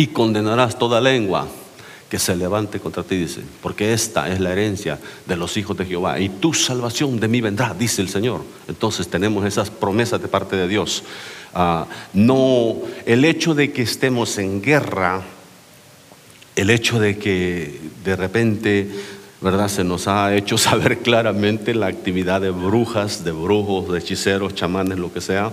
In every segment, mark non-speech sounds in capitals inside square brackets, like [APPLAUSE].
y condenarás toda lengua que se levante contra ti, dice, porque esta es la herencia de los hijos de Jehová y tu salvación de mí vendrá, dice el Señor. Entonces tenemos esas promesas de parte de Dios. Ah, no, el hecho de que estemos en guerra, el hecho de que de repente, ¿verdad? Se nos ha hecho [LAUGHS] saber claramente la actividad de brujas, de brujos, de hechiceros, chamanes, lo que sea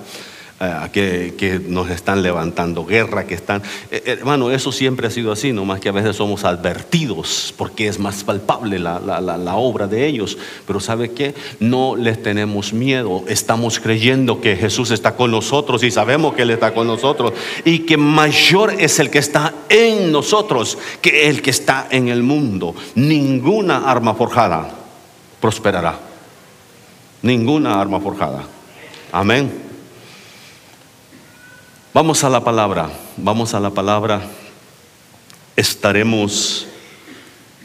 eh, que, nos están levantando guerra, que están... Eh, eh, hermano, eso siempre ha sido así, no más que a veces somos advertidos porque es más palpable la, la, obra de ellos. Pero ¿sabe qué? No les tenemos miedo, estamos creyendo que Jesús está con nosotros y sabemos que Él está con nosotros y que mayor es el que está en nosotros que el que está en el mundo. Ninguna arma forjada prosperará. Ninguna arma forjada. Amén. Vamos a la palabra, vamos a la palabra. Estaremos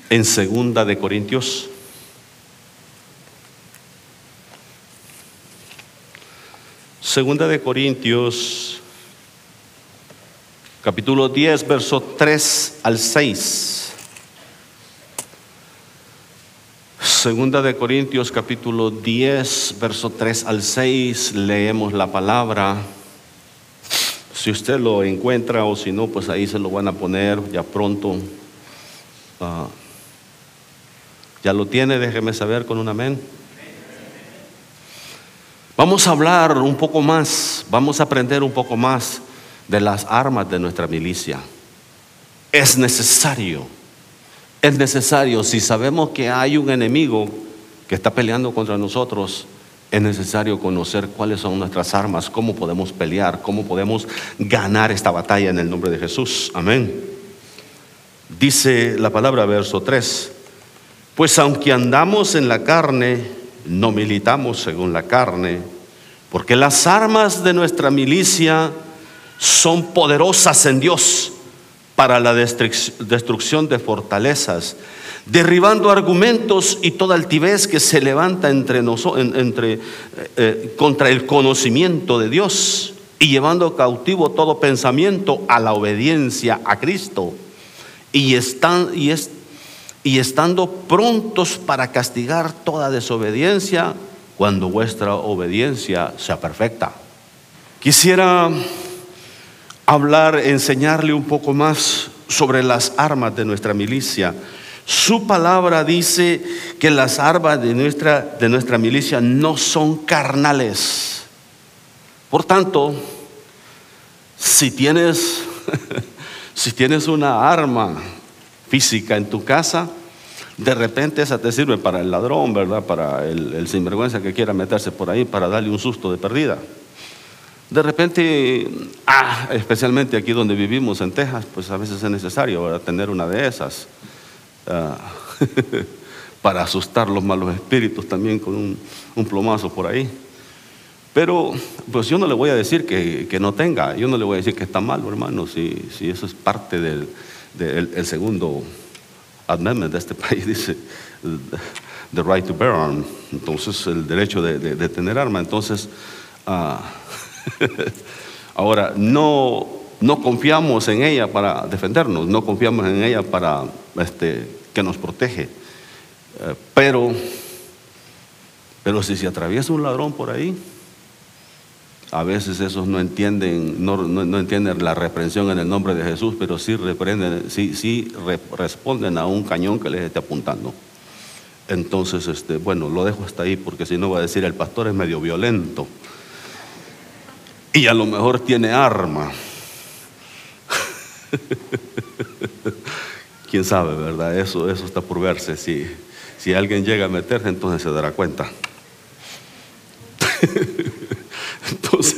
en segunda de Corintios. Segunda de Corintios, capítulo 10, verso 3 al 6. Segunda de Corintios, capítulo 10, verso 3 al 6, leemos la palabra. Si usted lo encuentra o si no, pues ahí se lo van a poner ya pronto. Ah, ¿Ya lo tiene? Déjeme saber con un amén. Vamos a hablar un poco más, vamos a aprender un poco más de las armas de nuestra milicia. Es necesario, es necesario, si sabemos que hay un enemigo que está peleando contra nosotros, es necesario conocer cuáles son nuestras armas, cómo podemos pelear, cómo podemos ganar esta batalla en el nombre de Jesús. Amén. Dice la palabra verso 3, pues aunque andamos en la carne, no militamos según la carne, porque las armas de nuestra milicia son poderosas en Dios para la destrucción de fortalezas derribando argumentos y toda altivez que se levanta entre, entre, eh, eh, contra el conocimiento de Dios y llevando cautivo todo pensamiento a la obediencia a Cristo y, están, y, es, y estando prontos para castigar toda desobediencia cuando vuestra obediencia sea perfecta. Quisiera hablar, enseñarle un poco más sobre las armas de nuestra milicia su palabra dice que las armas de nuestra, de nuestra milicia no son carnales. Por tanto, si tienes, [LAUGHS] si tienes una arma física en tu casa, de repente esa te sirve para el ladrón, ¿verdad? Para el, sinvergüenza que quiera meterse por ahí para darle un susto de perdida. De repente, ah, especialmente aquí donde vivimos en Texas, pues a veces es necesario tener una de esas. Ah, [LAUGHS] para asustar los malos espíritus también con un, plomazo por ahí. Pero pues yo no le voy a decir que, no tenga, yo no le voy a decir que está malo, hermano, si, si eso es parte del, el segundo amendment de este [LAUGHS] país, dice the right to bear arm, entonces el derecho de, tener arma. Entonces, ah, [LAUGHS] ahora, no, no confiamos en ella para defendernos, no confiamos en ella para este, que nos protege. Eh, pero, pero si se atraviesa un ladrón por ahí, a veces esos no entienden, no, no, entienden la reprensión en el nombre de Jesús, pero sí, reprenden, sí, sí responden a un cañón que les esté apuntando. Entonces, este, bueno, lo dejo hasta ahí porque si no va a decir el pastor es medio violento y a lo mejor tiene arma. [LAUGHS] quién sabe, ¿verdad? Eso, eso está por verse. Si, si alguien llega a meterse, entonces se dará cuenta. [LAUGHS] entonces,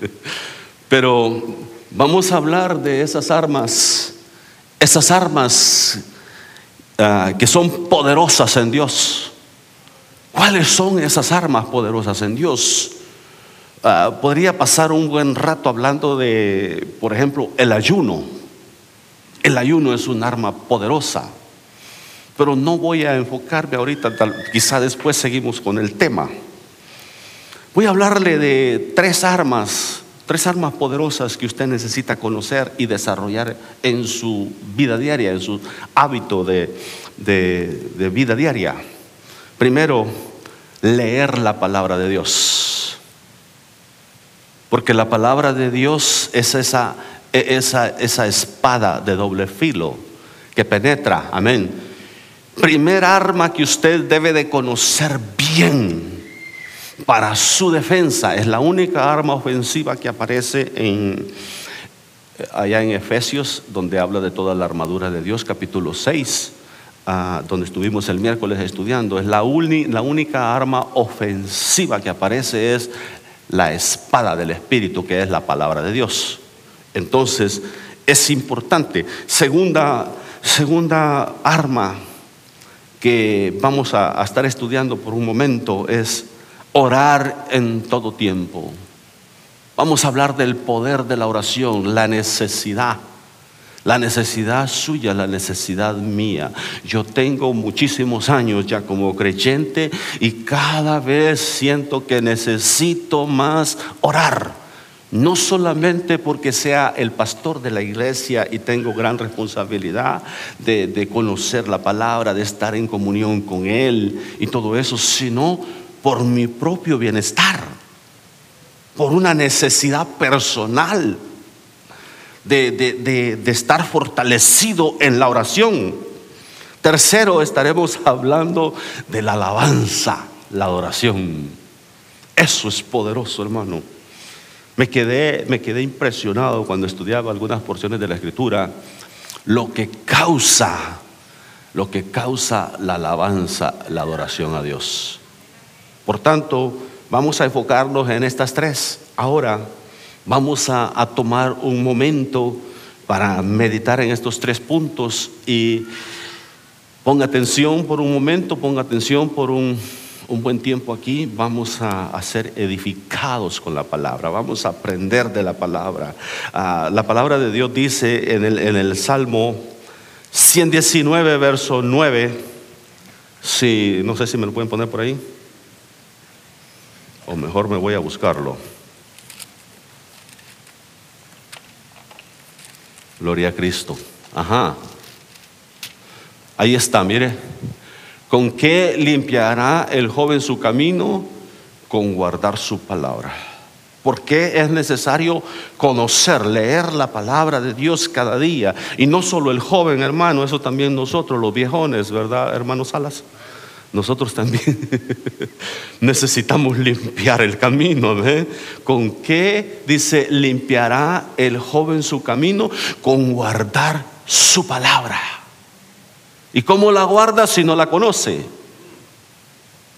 [LAUGHS] pero vamos a hablar de esas armas, esas armas ah, que son poderosas en Dios. ¿Cuáles son esas armas poderosas en Dios? Ah, podría pasar un buen rato hablando de, por ejemplo, el ayuno. El ayuno es un arma poderosa, pero no voy a enfocarme ahorita, quizá después seguimos con el tema. Voy a hablarle de tres armas Tres armas poderosas que usted necesita conocer y desarrollar en su vida diaria, en su hábito de, de vida diaria. Primero, leer la palabra de Dios. Porque la palabra de Dios es esa, esa, esa espada de doble filo que penetra. Amén. Primer arma que usted debe de conocer bien para su defensa. Es la única arma ofensiva que aparece allá en Efesios, donde habla de toda la armadura de Dios, capítulo 6 donde estuvimos el miércoles estudiando, es la, la única arma ofensiva que aparece es la espada del Espíritu, que es la palabra de Dios. Entonces, es importante. Segunda, segunda arma que vamos a, a estar estudiando por un momento es orar en todo tiempo. Vamos a hablar del poder de la oración, la necesidad la necesidad suya, la necesidad mía. Yo tengo muchísimos años ya como creyente y cada vez siento que necesito más orar. No solamente porque sea el pastor de la iglesia y tengo gran responsabilidad de, de, conocer la palabra, de estar en comunión con Él y todo eso, sino por mi propio bienestar, por una necesidad personal de, estar fortalecido en la oración. Tercero, estaremos hablando de la alabanza, la adoración. Eso es poderoso, hermano. Me quedé, me quedé impresionado cuando estudiaba algunas porciones de la escritura, lo que causa, lo que causa la alabanza, la adoración a Dios. Por tanto, vamos a enfocarnos en estas tres. Ahora, Vamos a, tomar un momento para meditar en estos tres puntos y ponga atención por un momento, ponga atención por un, buen tiempo aquí. Vamos a, ser edificados con la palabra, vamos a aprender de la palabra. Ah, la palabra de Dios dice en el, en el Salmo 119, verso 9, si, no sé si me lo pueden poner por ahí, o mejor me voy a buscarlo. Gloria a Cristo. Ajá. Ahí está, mire. ¿Con qué limpiará el joven su camino? Con guardar su palabra. ¿Por qué es necesario conocer, leer la palabra de Dios cada día? Y no solo el joven, hermano, eso también nosotros, los viejones, ¿verdad, hermanos Salas? Nosotros también [LAUGHS] necesitamos limpiar el camino. ¿Con qué dice limpiará el joven su camino? Con guardar su palabra. ¿Y cómo la guarda si no la conoce?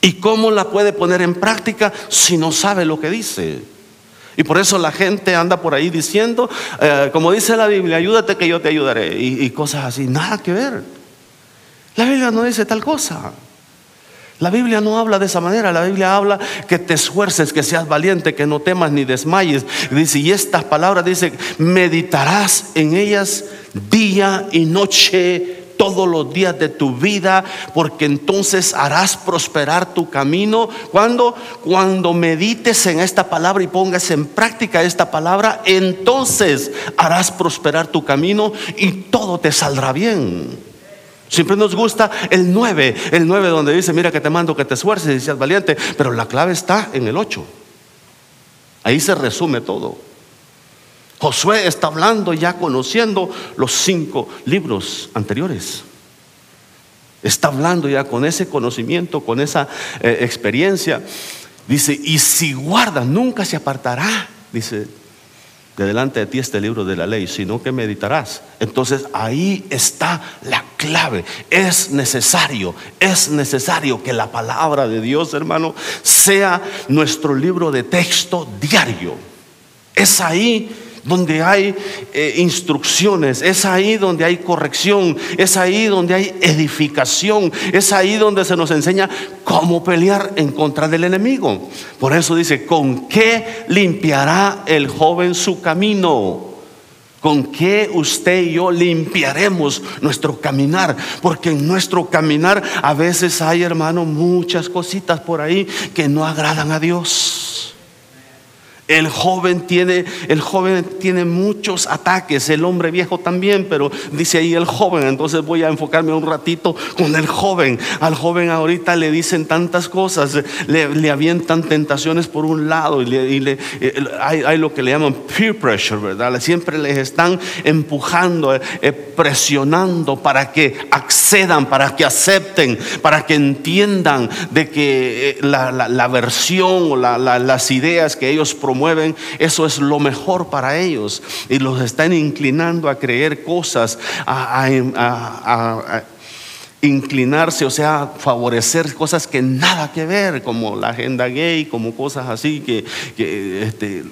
¿Y cómo la puede poner en práctica si no sabe lo que dice? Y por eso la gente anda por ahí diciendo, eh, como dice la Biblia, ayúdate que yo te ayudaré. Y, y cosas así, nada que ver. La Biblia no dice tal cosa. La Biblia no habla de esa manera, la Biblia habla que te esfuerces, que seas valiente, que no temas ni desmayes. Dice, y estas palabras dice, meditarás en ellas día y noche todos los días de tu vida, porque entonces harás prosperar tu camino. Cuando cuando medites en esta palabra y pongas en práctica esta palabra, entonces harás prosperar tu camino y todo te saldrá bien. Siempre nos gusta el 9, el 9 donde dice, mira que te mando que te esfuerces y seas valiente, pero la clave está en el 8. Ahí se resume todo. Josué está hablando ya conociendo los cinco libros anteriores. Está hablando ya con ese conocimiento, con esa eh, experiencia. Dice, y si guarda, nunca se apartará, dice de delante de ti este libro de la ley, sino que meditarás. Entonces ahí está la clave. Es necesario, es necesario que la palabra de Dios, hermano, sea nuestro libro de texto diario. Es ahí donde hay eh, instrucciones, es ahí donde hay corrección, es ahí donde hay edificación, es ahí donde se nos enseña cómo pelear en contra del enemigo. Por eso dice, ¿con qué limpiará el joven su camino? ¿Con qué usted y yo limpiaremos nuestro caminar? Porque en nuestro caminar a veces hay, hermano, muchas cositas por ahí que no agradan a Dios. El joven tiene, el joven tiene muchos ataques, el hombre viejo también, pero dice ahí el joven, entonces voy a enfocarme un ratito con el joven. Al joven ahorita le dicen tantas cosas, le, avientan tentaciones por un lado y, le, eh, hay, lo que le llaman peer pressure, ¿verdad? Siempre les están empujando, eh, eh, presionando para que accedan, para que acepten, para que entiendan de que la, versión o las ideas que ellos promueven mueven, eso es lo mejor para ellos. Y los están inclinando a creer cosas, a, inclinarse, o sea, favorecer cosas que nada que ver, como la agenda gay, como cosas así que, que este,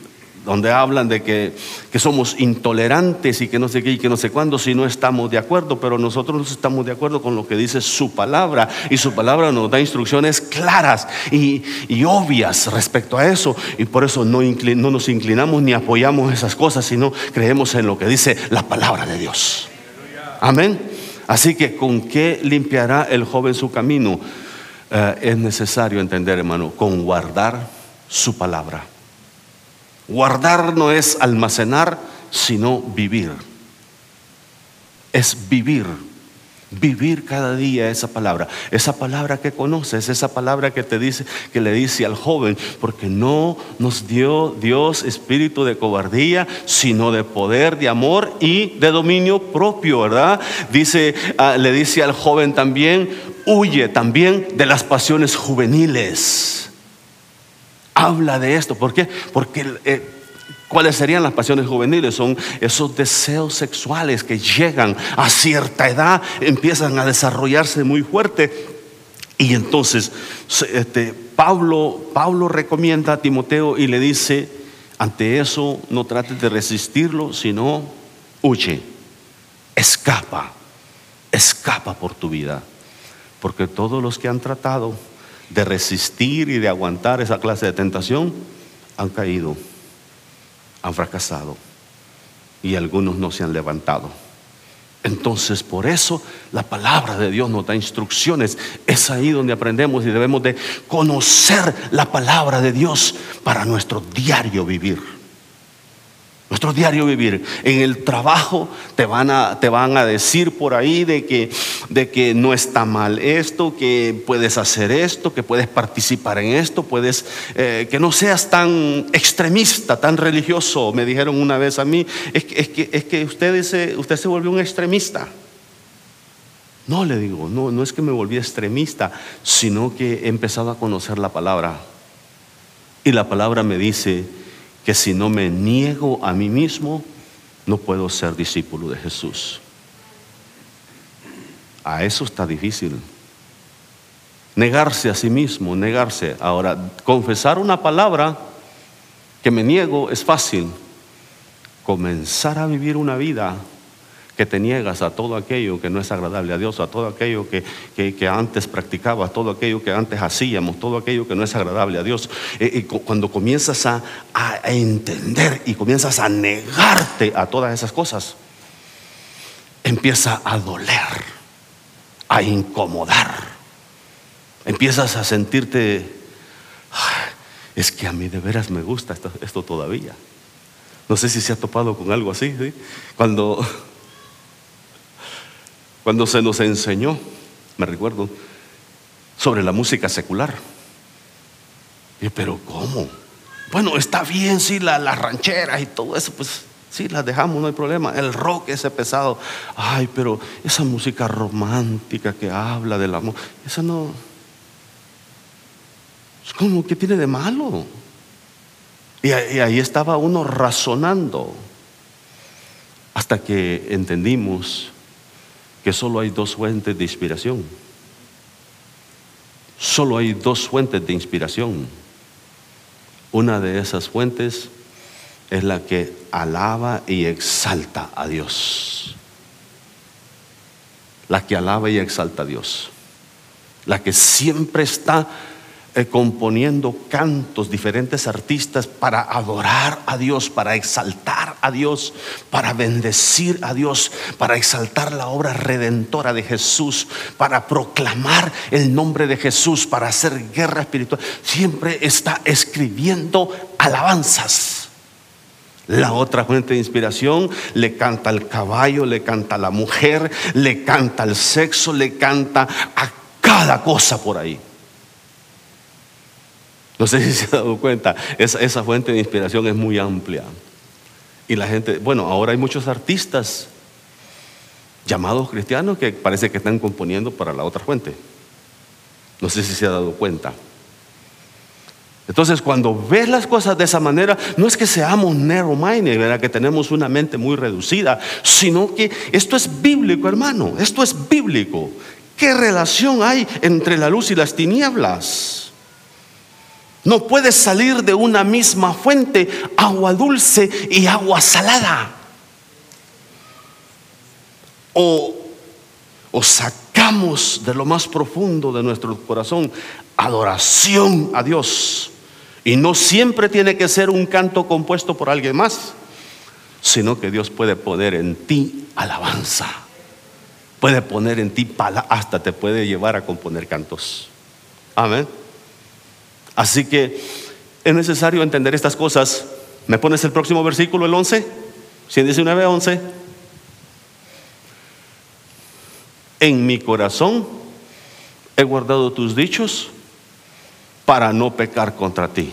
donde hablan de que, somos intolerantes y que no sé qué y que no sé cuándo, si no estamos de acuerdo, pero nosotros estamos de acuerdo con lo que dice su palabra y su palabra nos da instrucciones claras y, obvias respecto a eso y por eso no, no nos inclinamos ni apoyamos esas cosas, sino creemos en lo que dice la palabra de Dios. Amén. Así que con qué limpiará el joven su camino? Eh, es necesario entender, hermano, con guardar su palabra. Guardar no es almacenar, sino vivir. Es vivir. Vivir cada día esa palabra, esa palabra que conoces, esa palabra que te dice, que le dice al joven, porque no nos dio Dios espíritu de cobardía, sino de poder, de amor y de dominio propio, ¿verdad? Dice, ah, le dice al joven también, huye también de las pasiones juveniles habla de esto. ¿Por qué? Porque eh, ¿Cuáles serían las pasiones juveniles? Son esos deseos sexuales que llegan a cierta edad, empiezan a desarrollarse muy fuerte. Y entonces este, Pablo, Pablo recomienda a Timoteo y le dice, ante eso no trates de resistirlo, sino huye, escapa, escapa por tu vida. Porque todos los que han tratado de resistir y de aguantar esa clase de tentación han caído, han fracasado y algunos no se han levantado. Entonces, por eso la palabra de Dios nos da instrucciones. Es ahí donde aprendemos y debemos de conocer la palabra de Dios para nuestro diario vivir. Nuestro diario vivir. En el trabajo te van a, te van a decir por ahí de que, de que no está mal esto, que puedes hacer esto, que puedes participar en esto, puedes, eh, que no seas tan extremista, tan religioso. Me dijeron una vez a mí, es, que, es que usted, usted se volvió un extremista. No, le digo, no, no es que me volví extremista, sino que he empezado a conocer la palabra. Y la palabra me dice, que si no me niego a mí mismo, no puedo ser discípulo de Jesús. A eso está difícil. Negarse a sí mismo, negarse. Ahora, confesar una palabra que me niego es fácil. Comenzar a vivir una vida que te niegas a todo aquello que no es agradable a Dios, a todo aquello que, que, antes practicabas, todo aquello que antes hacíamos, todo aquello que no es agradable a Dios. Eh, y cuando comienzas a, a entender y comienzas a negarte a todas esas cosas, empieza a doler, a incomodar. Empiezas a sentirte, es que a mí de veras me gusta esto, esto todavía. No sé si se ha topado con algo así, ¿sí? Cuando cuando se nos enseñó, me recuerdo, sobre la música secular. Y, pero ¿cómo? Bueno, está bien, sí, las la rancheras y todo eso, pues sí, las dejamos, no hay problema. El rock ese pesado, ay, pero esa música romántica que habla del amor, esa no... Es como, ¿qué tiene de malo? y ahí estaba uno razonando hasta que entendimos que solo hay dos fuentes de inspiración. Solo hay dos fuentes de inspiración. Una de esas fuentes es la que alaba y exalta a Dios. La que alaba y exalta a Dios. La que siempre está eh, componiendo cantos, diferentes artistas para adorar a Dios, para exaltar a Dios, para bendecir a Dios, para exaltar la obra redentora de Jesús, para proclamar el nombre de Jesús, para hacer guerra espiritual. Siempre está escribiendo alabanzas. La otra fuente de inspiración le canta al caballo, le canta a la mujer, le canta al sexo, le canta a cada cosa por ahí. No sé si se ha dado cuenta, esa, fuente de inspiración es muy amplia. Y la gente, bueno, ahora hay muchos artistas llamados cristianos que parece que están componiendo para la otra fuente. No sé si se ha dado cuenta. Entonces, cuando ves las cosas de esa manera, no es que seamos narrow-minded, ¿verdad? que tenemos una mente muy reducida, sino que esto es bíblico, hermano. Esto es bíblico. ¿Qué relación hay entre la luz y las tinieblas? No puede salir de una misma fuente agua dulce y agua salada. O, o sacamos de lo más profundo de nuestro corazón adoración a Dios. Y no siempre tiene que ser un canto compuesto por alguien más, sino que Dios puede poner en ti alabanza. Puede poner en ti hasta te puede llevar a componer cantos. Amén. Así que es necesario entender estas cosas. ¿Me pones el próximo versículo, el 11? 119, 11. En mi corazón he guardado tus dichos para no pecar contra ti.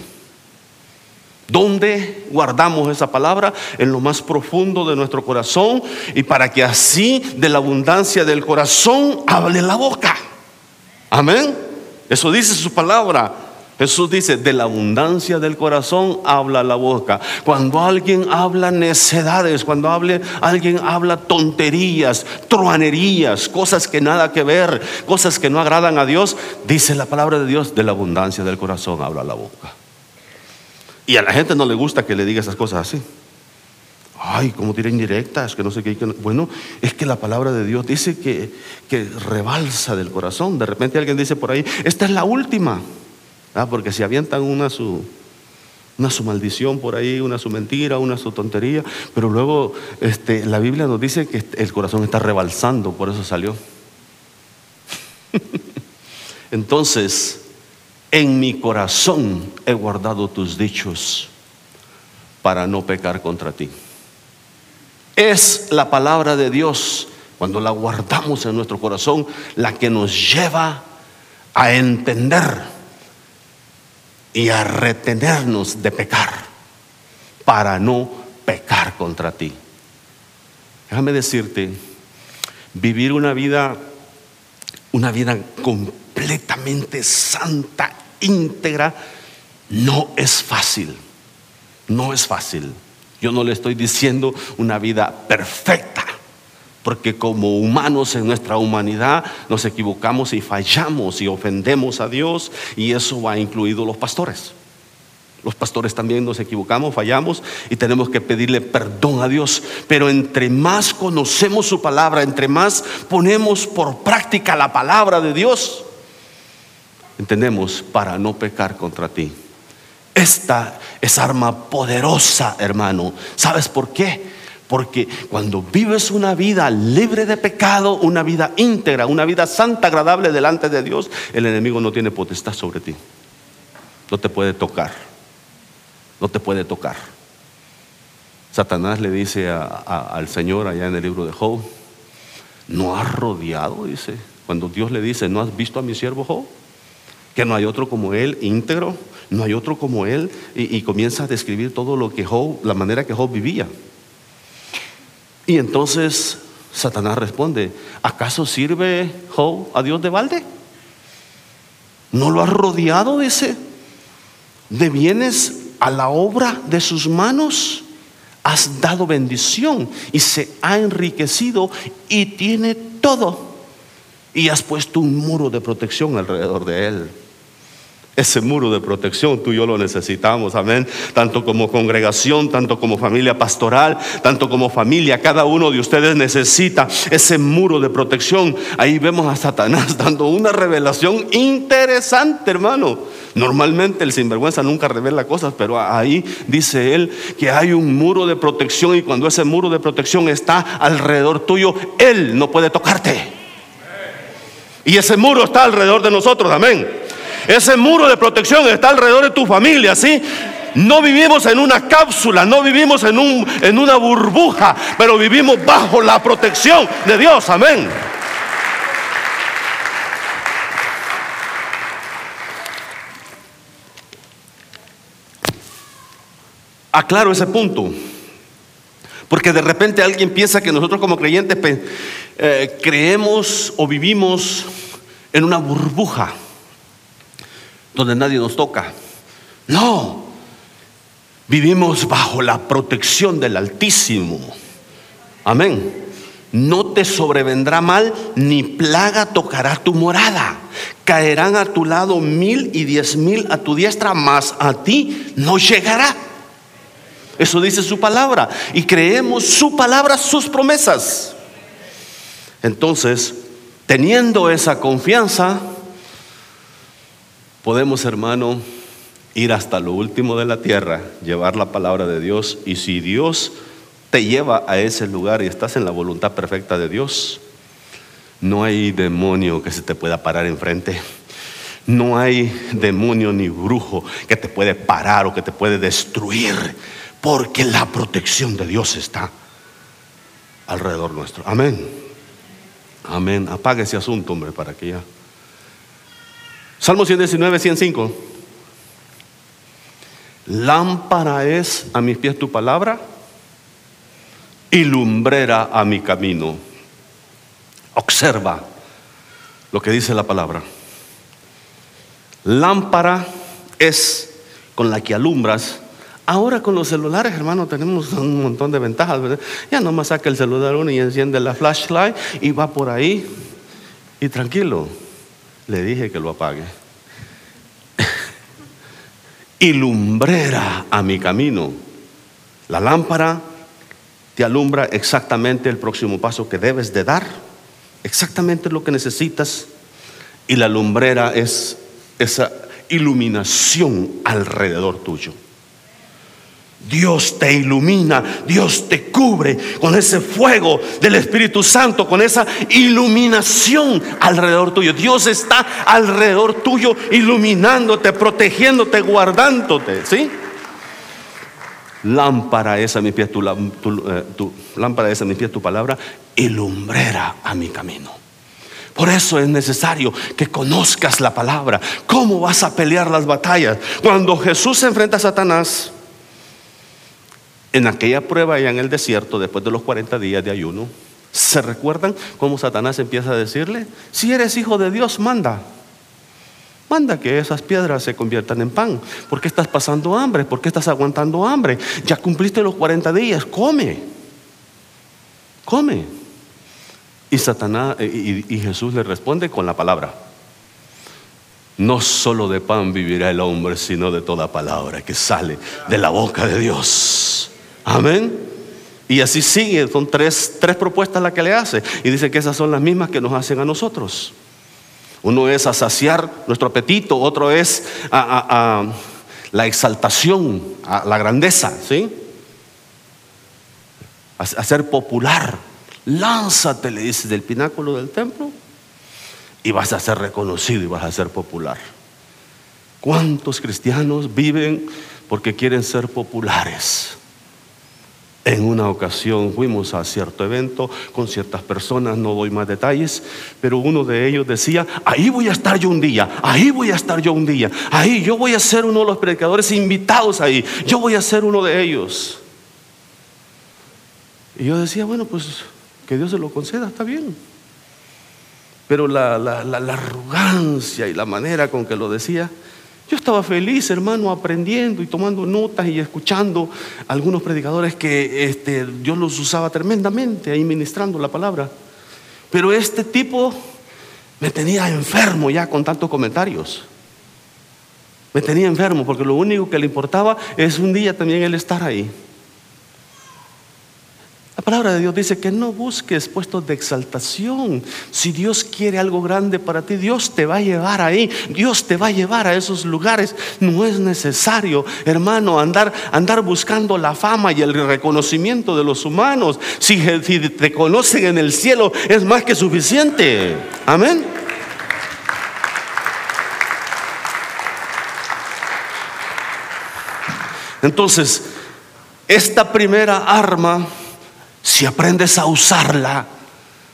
¿Dónde guardamos esa palabra? En lo más profundo de nuestro corazón y para que así de la abundancia del corazón hable la boca. Amén. Eso dice su palabra. Jesús dice, de la abundancia del corazón habla la boca. Cuando alguien habla necedades, cuando alguien habla tonterías, truanerías, cosas que nada que ver, cosas que no agradan a Dios, dice la palabra de Dios, de la abundancia del corazón habla la boca. Y a la gente no le gusta que le diga esas cosas así. Ay, como tira indirectas, que no sé qué. bueno, es que la palabra de Dios dice que, que rebalsa del corazón. De repente alguien dice por ahí, esta es la última. Ah, porque si avientan una su, una su maldición por ahí, una su mentira, una su tontería, pero luego este, la Biblia nos dice que el corazón está rebalsando, por eso salió. [LAUGHS] Entonces, en mi corazón he guardado tus dichos para no pecar contra ti. Es la palabra de Dios, cuando la guardamos en nuestro corazón, la que nos lleva a entender y a retenernos de pecar para no pecar contra ti. Déjame decirte, vivir una vida, una vida completamente santa, íntegra, no es fácil. No es fácil. Yo no le estoy diciendo una vida perfecta porque como humanos en nuestra humanidad nos equivocamos y fallamos y ofendemos a Dios y eso va incluido los pastores. Los pastores también nos equivocamos, fallamos y tenemos que pedirle perdón a Dios. Pero entre más conocemos su palabra, entre más ponemos por práctica la palabra de Dios, entendemos para no pecar contra ti. Esta es arma poderosa, hermano. ¿Sabes por qué? Porque cuando vives una vida libre de pecado, una vida íntegra, una vida santa, agradable delante de Dios, el enemigo no tiene potestad sobre ti. No te puede tocar. No te puede tocar. Satanás le dice al Señor allá en el libro de Job, no has rodeado, dice, cuando Dios le dice, ¿no has visto a mi siervo Job? Que no hay otro como él, íntegro, no hay otro como él, y, comienza a describir todo lo que Job, la manera que Job vivía. Y entonces Satanás responde, ¿acaso sirve Job a Dios de balde? ¿No lo has rodeado, dice, de bienes a la obra de sus manos? Has dado bendición y se ha enriquecido y tiene todo. Y has puesto un muro de protección alrededor de él. Ese muro de protección tú y yo lo necesitamos, amén. Tanto como congregación, tanto como familia pastoral, tanto como familia, cada uno de ustedes necesita ese muro de protección. Ahí vemos a Satanás [LAUGHS] dando una revelación interesante, hermano. Normalmente el sinvergüenza nunca revela cosas, pero ahí dice él que hay un muro de protección y cuando ese muro de protección está alrededor tuyo, él no puede tocarte. Y ese muro está alrededor de nosotros, amén. Ese muro de protección está alrededor de tu familia, ¿sí? No vivimos en una cápsula, no vivimos en, un, en una burbuja, pero vivimos bajo la protección de Dios, amén. Aclaro ese punto. Porque de repente alguien piensa que nosotros como creyentes eh, creemos o vivimos en una burbuja donde nadie nos toca. No, vivimos bajo la protección del Altísimo. Amén. No te sobrevendrá mal, ni plaga tocará tu morada. Caerán a tu lado mil y diez mil a tu diestra, mas a ti no llegará. Eso dice su palabra. Y creemos su palabra, sus promesas. Entonces, teniendo esa confianza, podemos, hermano, ir hasta lo último de la tierra, llevar la palabra de Dios. Y si Dios te lleva a ese lugar y estás en la voluntad perfecta de Dios, no hay demonio que se te pueda parar enfrente. No hay demonio ni brujo que te puede parar o que te puede destruir porque la protección de Dios está alrededor nuestro. Amén. Amén. Apague ese asunto, hombre, para que ya. Salmo 119, 105. Lámpara es a mis pies tu palabra y lumbrera a mi camino. Observa lo que dice la palabra. Lámpara es con la que alumbras Ahora con los celulares, hermano, tenemos un montón de ventajas. Ya nomás saca el celular uno y enciende la flashlight y va por ahí. Y tranquilo, le dije que lo apague. y lumbrera a mi camino. La lámpara te alumbra exactamente el próximo paso que debes de dar, exactamente lo que necesitas. Y la lumbrera es esa iluminación alrededor tuyo. Dios te ilumina, Dios te cubre con ese fuego del Espíritu Santo, con esa iluminación alrededor tuyo. Dios está alrededor tuyo iluminándote, protegiéndote, guardándote, ¿sí? Lámpara es a mi pie tu, eh, tu, lámpara es a mi pie tu palabra y lumbrera a mi camino. Por eso es necesario que conozcas la palabra. ¿Cómo vas a pelear las batallas? Cuando Jesús se enfrenta a Satanás, en aquella prueba allá en el desierto, después de los 40 días de ayuno, ¿se recuerdan cómo Satanás empieza a decirle, si eres hijo de Dios, manda? Manda que esas piedras se conviertan en pan. ¿Por qué estás pasando hambre? ¿Por qué estás aguantando hambre? Ya cumpliste los 40 días, come. Come. Y Satanás eh, y, y Jesús le responde con la palabra. No solo de pan vivirá el hombre, sino de toda palabra que sale de la boca de Dios. Amén. Y así sigue, son tres, tres propuestas las que le hace. Y dice que esas son las mismas que nos hacen a nosotros. Uno es a saciar nuestro apetito, otro es a, la exaltación, a la grandeza, ¿sí? A, ser popular. Lánzate, le dice, del pináculo del templo y vas a ser reconocido y vas a ser popular. ¿Cuántos cristianos viven porque quieren ser populares? En una ocasión fuimos a cierto evento con ciertas personas, no doy más detalles, pero uno de ellos decía, ahí voy a estar yo un día, ahí voy a estar yo un día, ahí yo voy a ser uno de los predicadores invitados ahí, yo voy a ser uno de ellos. Y yo decía, bueno, pues que Dios se lo conceda, está bien. Pero la, la arrogancia y la manera con que lo decía, yo estaba feliz, hermano, aprendiendo y tomando notas y escuchando algunos predicadores que este, yo los usaba tremendamente ahí ministrando la palabra. Pero este tipo me tenía enfermo ya con tantos comentarios. Me tenía enfermo porque lo único que le importaba es un día también él estar ahí. La palabra de Dios dice que no busques puestos de exaltación. Si Dios quiere algo grande para ti, Dios te va a llevar ahí. Dios te va a llevar a esos lugares. No es necesario, hermano, andar, andar buscando la fama y el reconocimiento de los humanos. Si te conocen en el cielo, es más que suficiente. Amén. Entonces, esta primera arma si aprendes a usarla,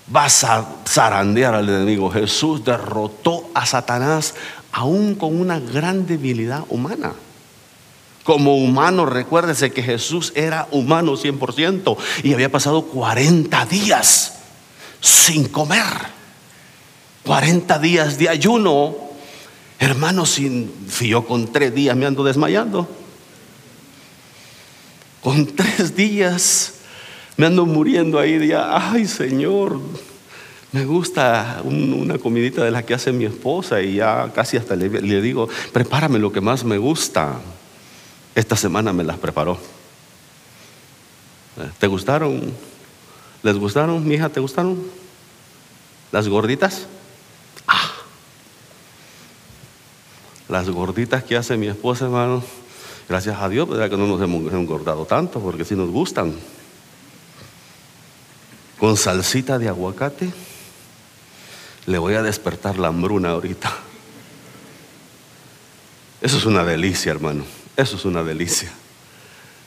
vas a zarandear al enemigo. Jesús derrotó a Satanás aún con una gran debilidad humana. Como humano, recuérdese que Jesús era humano 100% y había pasado 40 días sin comer. 40 días de ayuno. Hermano, si yo con tres días me ando desmayando. Con tres días me ando muriendo ahí de, ay Señor, me gusta una comidita de la que hace mi esposa y ya casi hasta le, digo, prepárame lo que más me gusta. Esta semana me las preparó. ¿Te gustaron? ¿Les gustaron, mi hija? ¿Te gustaron? ¿Las gorditas? Ah. Las gorditas que hace mi esposa, hermano. Gracias a Dios, ¿verdad? que no nos hemos engordado tanto, porque sí nos gustan con salsita de aguacate, le voy a despertar la hambruna ahorita. Eso es una delicia, hermano. Eso es una delicia.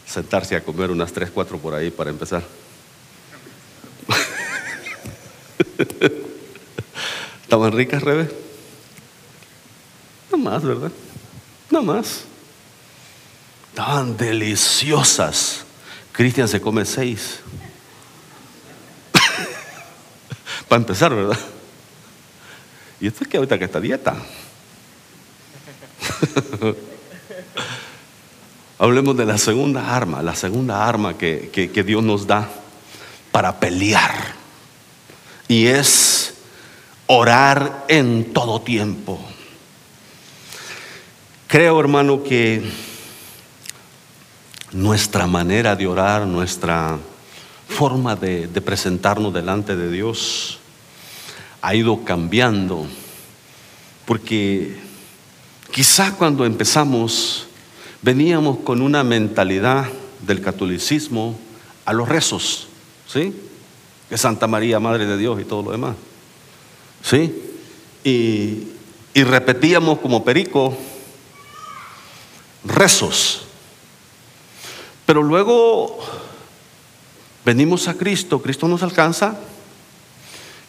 Sentarse a comer unas tres, cuatro por ahí para empezar. [LAUGHS] ¿Estaban ricas, Rebe? No más, ¿verdad? No más. Estaban deliciosas. Cristian se come seis. Para empezar, ¿verdad? Y esto es que ahorita que está dieta. [LAUGHS] Hablemos de la segunda arma, la segunda arma que, que Dios nos da para pelear. Y es orar en todo tiempo. Creo, hermano, que nuestra manera de orar, nuestra forma de, presentarnos delante de Dios ha ido cambiando, porque quizá cuando empezamos veníamos con una mentalidad del catolicismo a los rezos, ¿sí? De Santa María, Madre de Dios y todo lo demás, ¿sí? Y, y repetíamos como perico rezos, pero luego Venimos a Cristo, Cristo nos alcanza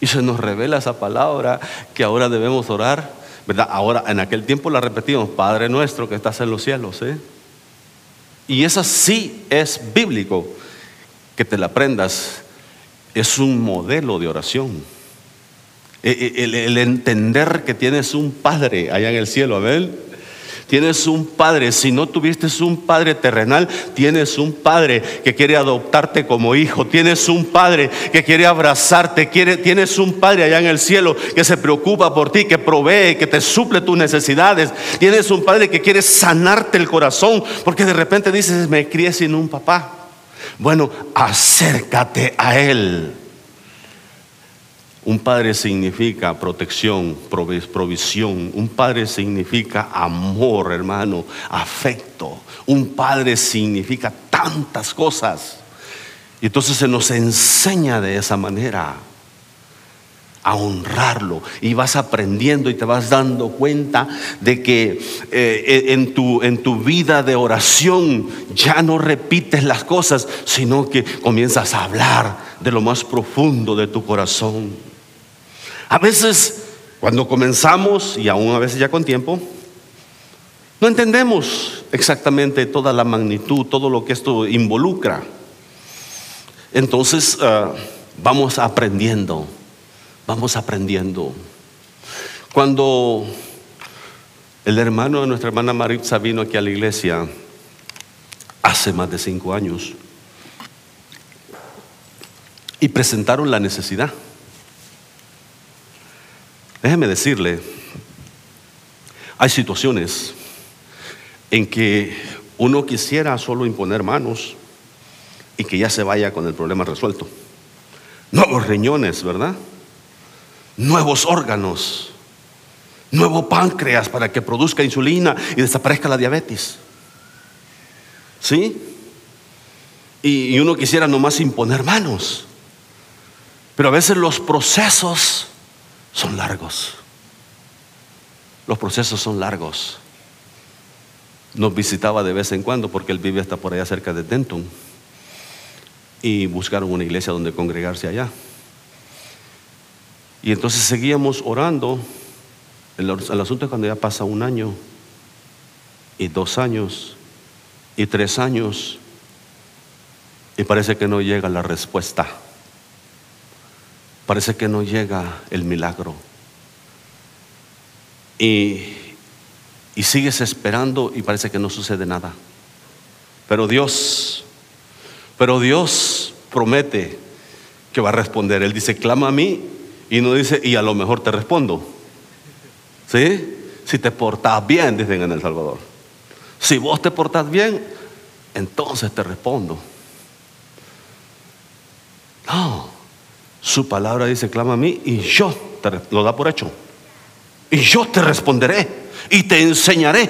y se nos revela esa palabra que ahora debemos orar, ¿verdad? Ahora, en aquel tiempo la repetimos, Padre nuestro que estás en los cielos, ¿eh? Y esa sí es bíblico, que te la aprendas, es un modelo de oración. E, e, el, el entender que tienes un Padre allá en el cielo, amén Tienes un padre, si no tuviste un padre terrenal, tienes un padre que quiere adoptarte como hijo, tienes un padre que quiere abrazarte, tienes un padre allá en el cielo que se preocupa por ti, que provee, que te suple tus necesidades, tienes un padre que quiere sanarte el corazón, porque de repente dices, me crié sin un papá. Bueno, acércate a él. Un padre significa protección, provisión. Un padre significa amor, hermano, afecto. Un padre significa tantas cosas. Y entonces se nos enseña de esa manera a honrarlo y vas aprendiendo y te vas dando cuenta de que eh, en, tu, en tu vida de oración ya no repites las cosas, sino que comienzas a hablar de lo más profundo de tu corazón. A veces, cuando comenzamos, y aún a veces ya con tiempo, no entendemos exactamente toda la magnitud, todo lo que esto involucra. Entonces, ah, vamos aprendiendo, vamos aprendiendo. Cuando el hermano de nuestra hermana Maritza vino aquí a la iglesia hace más de cinco años y presentaron la necesidad. Déjeme decirle, hay situaciones en que uno quisiera solo imponer manos y que ya se vaya con el problema resuelto. Nuevos riñones, ¿verdad? Nuevos órganos, nuevo páncreas para que produzca insulina y desaparezca la diabetes. ¿Sí? Y, uno quisiera nomás imponer manos. Pero a veces los procesos son largos. Los procesos son largos. Nos visitaba de vez en cuando porque él vive hasta por allá cerca de Denton. Y buscaron una iglesia donde congregarse allá. Y entonces seguíamos orando. El, el asunto es cuando ya pasa un año y dos años y tres años y parece que no llega la respuesta. Parece que no llega el milagro. Y, y sigues esperando y parece que no sucede nada. Pero Dios, pero Dios promete que va a responder. Él dice, clama a mí y no dice, y a lo mejor te respondo. ¿Sí? Si te portas bien, dicen en El Salvador. Si vos te portas bien, entonces te respondo. No, su palabra dice, clama a mí y yo te lo da por hecho. Y yo te responderé y te enseñaré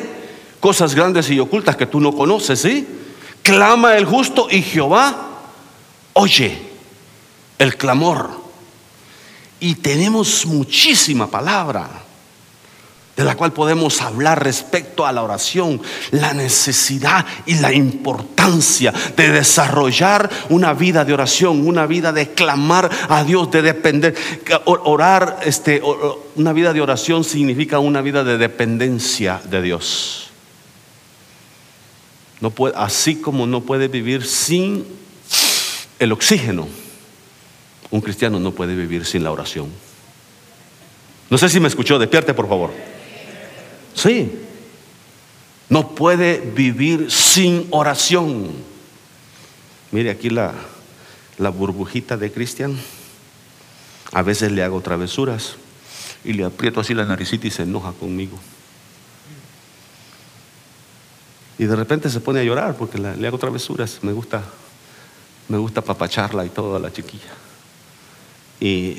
cosas grandes y ocultas que tú no conoces, ¿sí? Clama el justo y Jehová oye el clamor. Y tenemos muchísima palabra de la cual podemos hablar respecto a la oración, la necesidad y la importancia de desarrollar una vida de oración, una vida de clamar a Dios, de depender. Orar, este, una vida de oración significa una vida de dependencia de Dios. No puede, así como no puede vivir sin el oxígeno, un cristiano no puede vivir sin la oración. No sé si me escuchó, despierte por favor. Sí. No puede vivir sin oración. Mire aquí la, la burbujita de Cristian. A veces le hago travesuras y le aprieto así la naricita y se enoja conmigo. Y de repente se pone a llorar porque le hago travesuras. Me gusta, me gusta papacharla y todo a la chiquilla. Y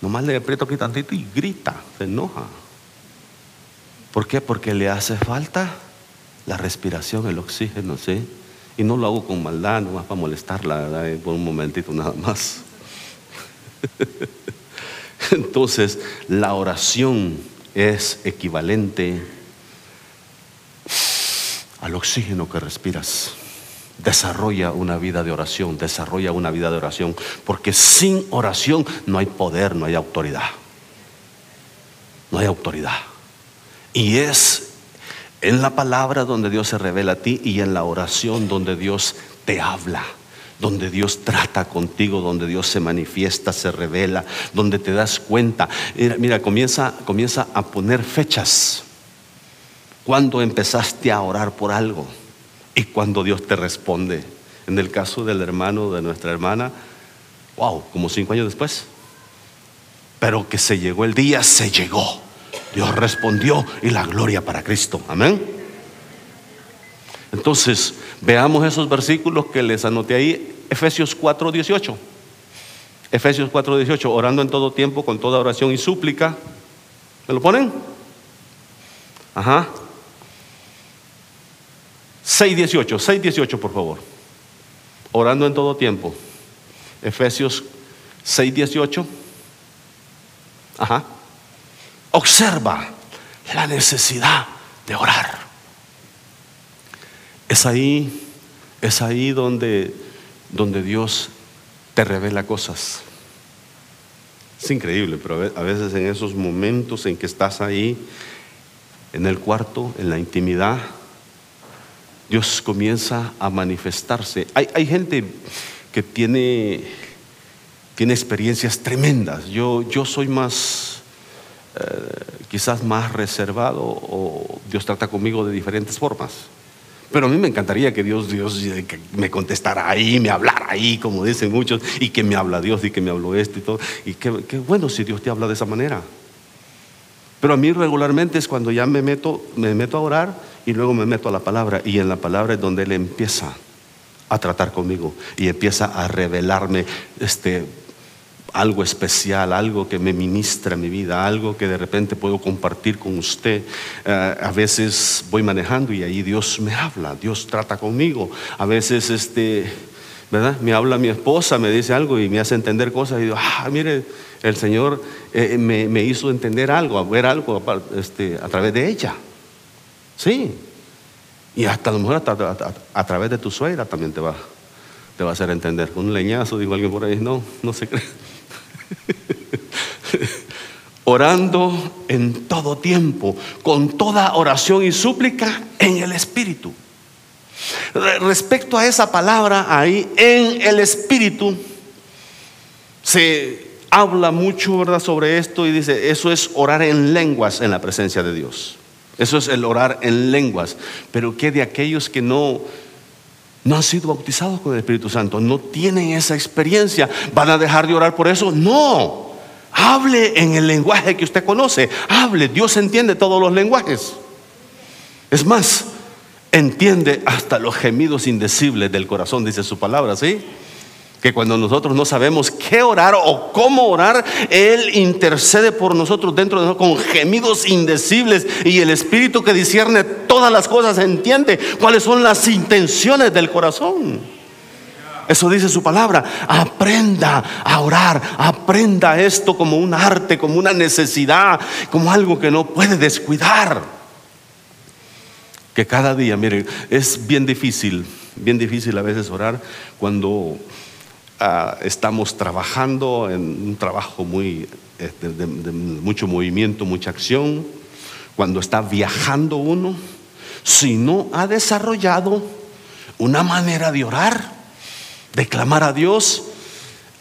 nomás le aprieto aquí tantito y grita, se enoja. ¿Por qué? Porque le hace falta la respiración, el oxígeno, ¿sí? Y no lo hago con maldad, no más para molestarla, por un momentito nada más. [LAUGHS] Entonces, la oración es equivalente al oxígeno que respiras. Desarrolla una vida de oración, desarrolla una vida de oración, porque sin oración no hay poder, no hay autoridad. No hay autoridad. Y es en la palabra donde Dios se revela a ti y en la oración donde Dios te habla, donde Dios trata contigo, donde Dios se manifiesta, se revela, donde te das cuenta. Mira, comienza, comienza a poner fechas. Cuando empezaste a orar por algo y cuando Dios te responde. En el caso del hermano, de nuestra hermana, wow, como cinco años después. Pero que se llegó el día, se llegó. Dios respondió y la gloria para Cristo. Amén. Entonces, veamos esos versículos que les anoté ahí. Efesios 4, 18. Efesios 4, 18. Orando en todo tiempo, con toda oración y súplica. ¿Me lo ponen? Ajá. 6, 18. 6, 18, por favor. Orando en todo tiempo. Efesios 6, 18. Ajá observa la necesidad de orar. Es ahí, es ahí donde, donde Dios te revela cosas. Es increíble, pero a veces en esos momentos en que estás ahí, en el cuarto, en la intimidad, Dios comienza a manifestarse. Hay, hay gente que tiene, tiene experiencias tremendas. Yo, yo soy más eh, quizás más reservado o Dios trata conmigo de diferentes formas. Pero a mí me encantaría que Dios, Dios me contestara ahí, me hablara ahí, como dicen muchos, y que me habla Dios y que me habló esto y todo. Y qué, bueno si Dios te habla de esa manera. Pero a mí regularmente es cuando ya me meto, me meto a orar y luego me meto a la palabra y en la palabra es donde Él empieza a tratar conmigo y empieza a revelarme este, algo especial, algo que me ministra mi vida, algo que de repente puedo compartir con usted. Eh, a veces voy manejando y ahí Dios me habla, Dios trata conmigo. A veces este, ¿verdad? Me habla mi esposa, me dice algo y me hace entender cosas y digo, ah, mire, el Señor eh, me, hizo entender algo, ver algo este, a través de ella. Sí. Y hasta a lo mejor a, través de tu suegra también te va, te va a hacer entender. Un leñazo, dijo alguien por ahí, no, no se cree. [LAUGHS] Orando en todo tiempo, con toda oración y súplica en el Espíritu. Respecto a esa palabra ahí, en el Espíritu, se habla mucho, ¿verdad?, sobre esto y dice, eso es orar en lenguas en la presencia de Dios. Eso es el orar en lenguas. Pero ¿qué de aquellos que no, no han sido bautizados con el Espíritu Santo? No tienen esa experiencia. ¿Van a dejar de orar por eso? No. Hable en el lenguaje que usted conoce. Hable. Dios entiende todos los lenguajes. Es más, entiende hasta los gemidos indecibles del corazón, dice su palabra, ¿sí? Que cuando nosotros no sabemos qué orar o cómo orar, Él intercede por nosotros dentro de nosotros con gemidos indecibles y el Espíritu que discierne todas las cosas entiende cuáles son las intenciones del corazón. Eso dice su palabra. Aprenda a orar. Aprenda esto como un arte, como una necesidad, como algo que no puede descuidar. Que cada día, miren, es bien difícil, bien difícil a veces orar cuando Ah, estamos trabajando en un trabajo muy, este, de, mucho movimiento, mucha acción. Cuando está viajando uno, si no ha desarrollado una manera de orar, de clamar a Dios,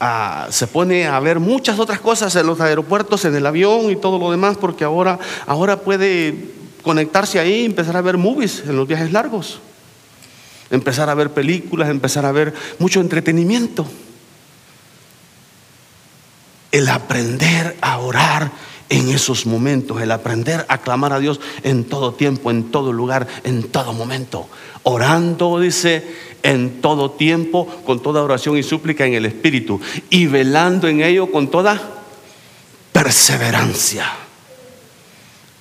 ah, se pone a ver muchas otras cosas en los aeropuertos, en el avión y todo lo demás, porque ahora, ahora puede conectarse ahí y empezar a ver movies en los viajes largos, empezar a ver películas, empezar a ver mucho entretenimiento el aprender a orar en esos momentos, el aprender a clamar a Dios en todo tiempo, en todo lugar, en todo momento. Orando, dice, en todo tiempo, con toda oración y súplica en el Espíritu, y velando en ello con toda perseverancia.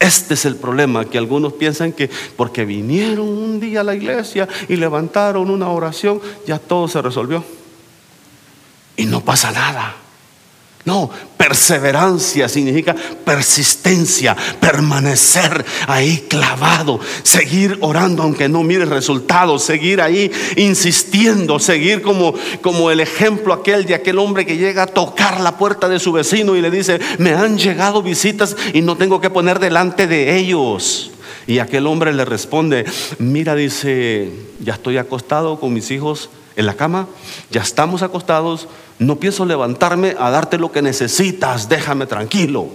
Este es el problema, que algunos piensan que porque vinieron un día a la iglesia y levantaron una oración, ya todo se resolvió. Y no pasa nada. No, perseverancia significa persistencia, permanecer ahí clavado, seguir orando aunque no mire resultados, seguir ahí insistiendo, seguir como, como el ejemplo aquel de aquel hombre que llega a tocar la puerta de su vecino y le dice, me han llegado visitas y no tengo que poner delante de ellos. Y aquel hombre le responde, mira, dice, ya estoy acostado con mis hijos en la cama, ya estamos acostados no pienso levantarme a darte lo que necesitas, déjame tranquilo.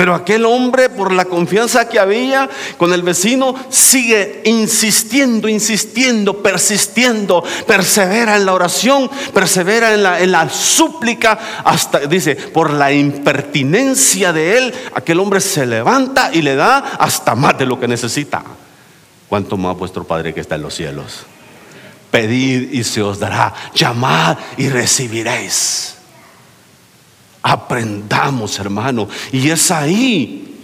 Pero aquel hombre, por la confianza que había con el vecino, sigue insistiendo, insistiendo, persistiendo, persevera en la oración, persevera en la, en la súplica, hasta, dice, por la impertinencia de él, aquel hombre se levanta y le da hasta más de lo que necesita. ¿Cuánto más vuestro Padre que está en los cielos? Pedid y se os dará. Llamad y recibiréis. Aprendamos, hermano. Y es ahí,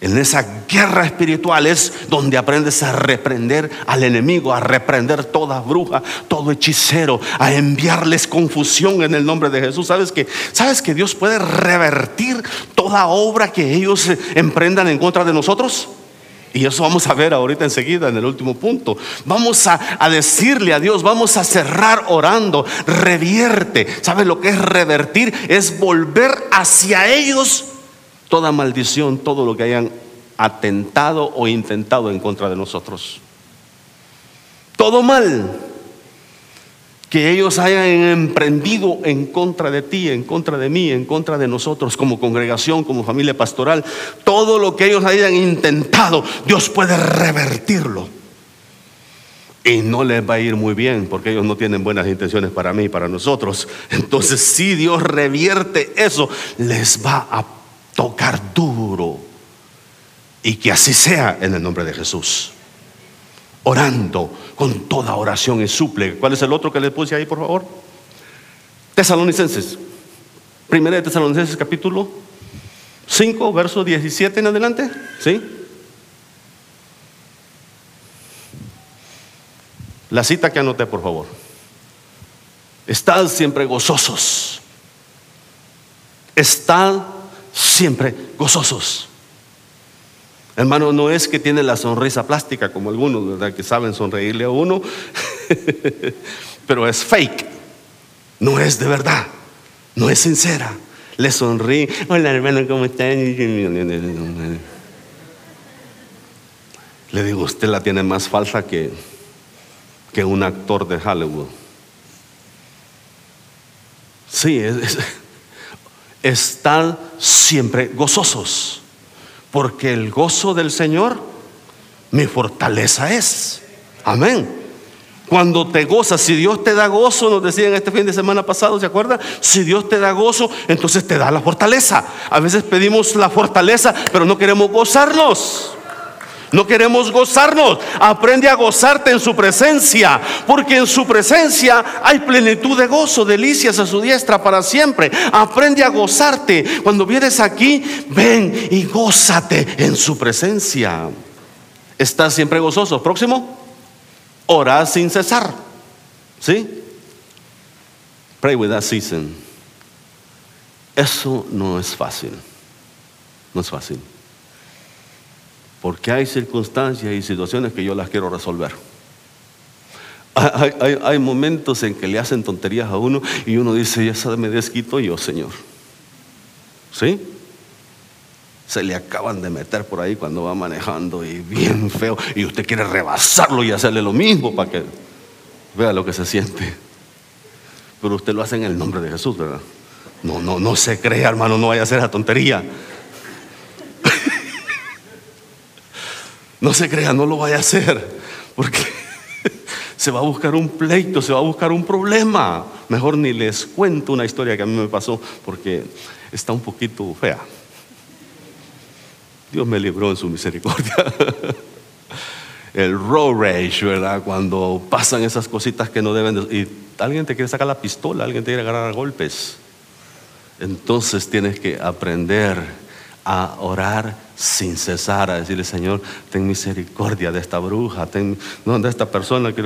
en esa guerra espiritual, es donde aprendes a reprender al enemigo, a reprender toda bruja, todo hechicero, a enviarles confusión en el nombre de Jesús. ¿Sabes que, ¿Sabes que Dios puede revertir toda obra que ellos emprendan en contra de nosotros? Y eso vamos a ver ahorita enseguida en el último punto. Vamos a, decirle a Dios, vamos a cerrar orando, revierte. ¿Sabes lo que es revertir? Es volver hacia ellos toda maldición, todo lo que hayan atentado o intentado en contra de nosotros. Todo mal que ellos hayan emprendido en contra de ti, en contra de mí, en contra de nosotros como congregación, como familia pastoral, todo lo que ellos hayan intentado, Dios puede revertirlo. Y no les va a ir muy bien porque ellos no tienen buenas intenciones para mí y para nosotros. Entonces si Dios revierte eso, les va a tocar duro. Y que así sea en el nombre de Jesús. Orando con toda oración y suple. ¿Cuál es el otro que le puse ahí, por favor? Tesalonicenses. Primera de Tesalonicenses capítulo 5, verso 17 en adelante. ¿Sí? La cita que anoté, por favor. Estad siempre gozosos. Estad siempre gozosos. Hermano, no es que tiene la sonrisa plástica como algunos, ¿verdad? Que saben sonreírle a uno, [LAUGHS] pero es fake. No es de verdad. No es sincera. Le sonríe. Hola, hermano, ¿cómo está? Le digo, usted la tiene más falsa que, que un actor de Hollywood. Sí, es, están siempre gozosos, porque el gozo del Señor mi fortaleza es. Amén. Cuando te gozas, si Dios te da gozo, nos decían este fin de semana pasado, ¿se acuerda? Si Dios te da gozo, entonces te da la fortaleza. A veces pedimos la fortaleza, pero no queremos gozarnos. No queremos gozarnos. Aprende a gozarte en su presencia, porque en su presencia hay plenitud de gozo, delicias a su diestra para siempre. Aprende a gozarte. Cuando vienes aquí, ven y gózate en su presencia. ¿Estás siempre gozoso? Próximo. Ora sin cesar. ¿Sí? Pray without ceasing. Eso no es fácil. No es fácil. Porque hay circunstancias y situaciones que yo las quiero resolver. Hay, momentos en que le hacen tonterías a uno y uno dice, ya se me desquito yo, Señor. ¿Sí? Se le acaban de meter por ahí cuando va manejando y bien feo. Y usted quiere rebasarlo y hacerle lo mismo para que vea lo que se siente. Pero usted lo hace en el nombre de Jesús, ¿verdad? No, no, no se crea, hermano, no vaya a hacer esa tontería. No se crea, no lo vaya a hacer, porque [LAUGHS] se va a buscar un pleito, se va a buscar un problema. Mejor ni les cuento una historia que a mí me pasó, porque está un poquito fea. Dios me libró en su misericordia. [LAUGHS] El road rage, ¿verdad? Cuando pasan esas cositas que no deben de, y alguien te quiere sacar la pistola, alguien te quiere agarrar a golpes. Entonces tienes que aprender a orar sin cesar, a decirle, Señor, ten misericordia de esta bruja, ten, no, de esta persona que...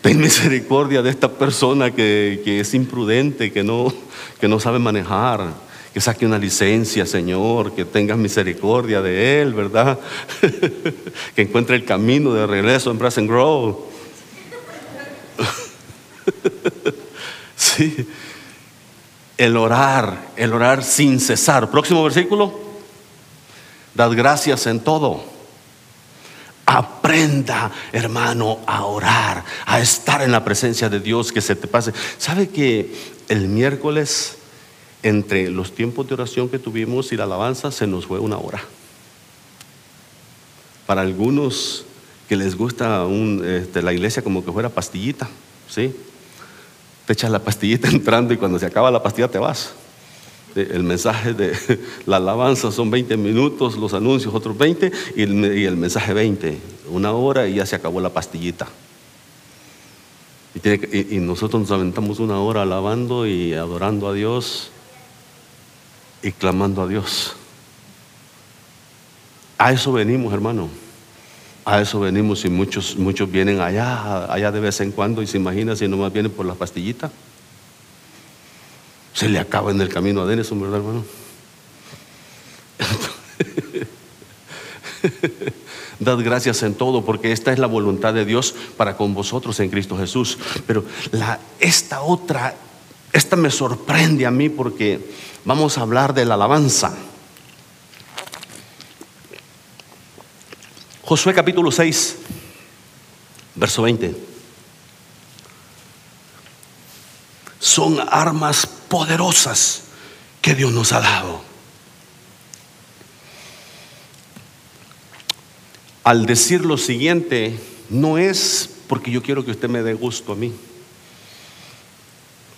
Ten misericordia de esta persona que, es imprudente, que no, que no sabe manejar, que saque una licencia, Señor, que tengas misericordia de él, ¿verdad? [LAUGHS] que encuentre el camino de regreso en Present Grove. [LAUGHS] sí el orar, el orar sin cesar. Próximo versículo. Dad gracias en todo. Aprenda, hermano, a orar, a estar en la presencia de Dios, que se te pase. ¿Sabe que el miércoles, entre los tiempos de oración que tuvimos y la alabanza, se nos fue una hora? Para algunos que les gusta este, la iglesia como que fuera pastillita, ¿sí? Te echas la pastillita [LAUGHS] entrando y cuando se acaba la pastilla te vas. El mensaje de [LAUGHS] la alabanza son 20 minutos, los anuncios otros 20 y el, mensaje 20, una hora y ya se acabó la pastillita. Y, y, nosotros nos aventamos una hora alabando y adorando a Dios y clamando a Dios. A eso venimos, hermano. A eso venimos y muchos, muchos vienen allá, allá de vez en cuando y se imagina si nomás vienen por las pastillitas. Se le acaba en el camino a Denison, ¿verdad, hermano? [LAUGHS] Dad gracias en todo, porque esta es la voluntad de Dios para con vosotros en Cristo Jesús. Pero la, esta otra, esta me sorprende a mí porque vamos a hablar de la alabanza. Josué capítulo 6, verso 20. Son armas poderosas que Dios nos ha dado. Al decir lo siguiente, no es porque yo quiero que usted me dé gusto a mí,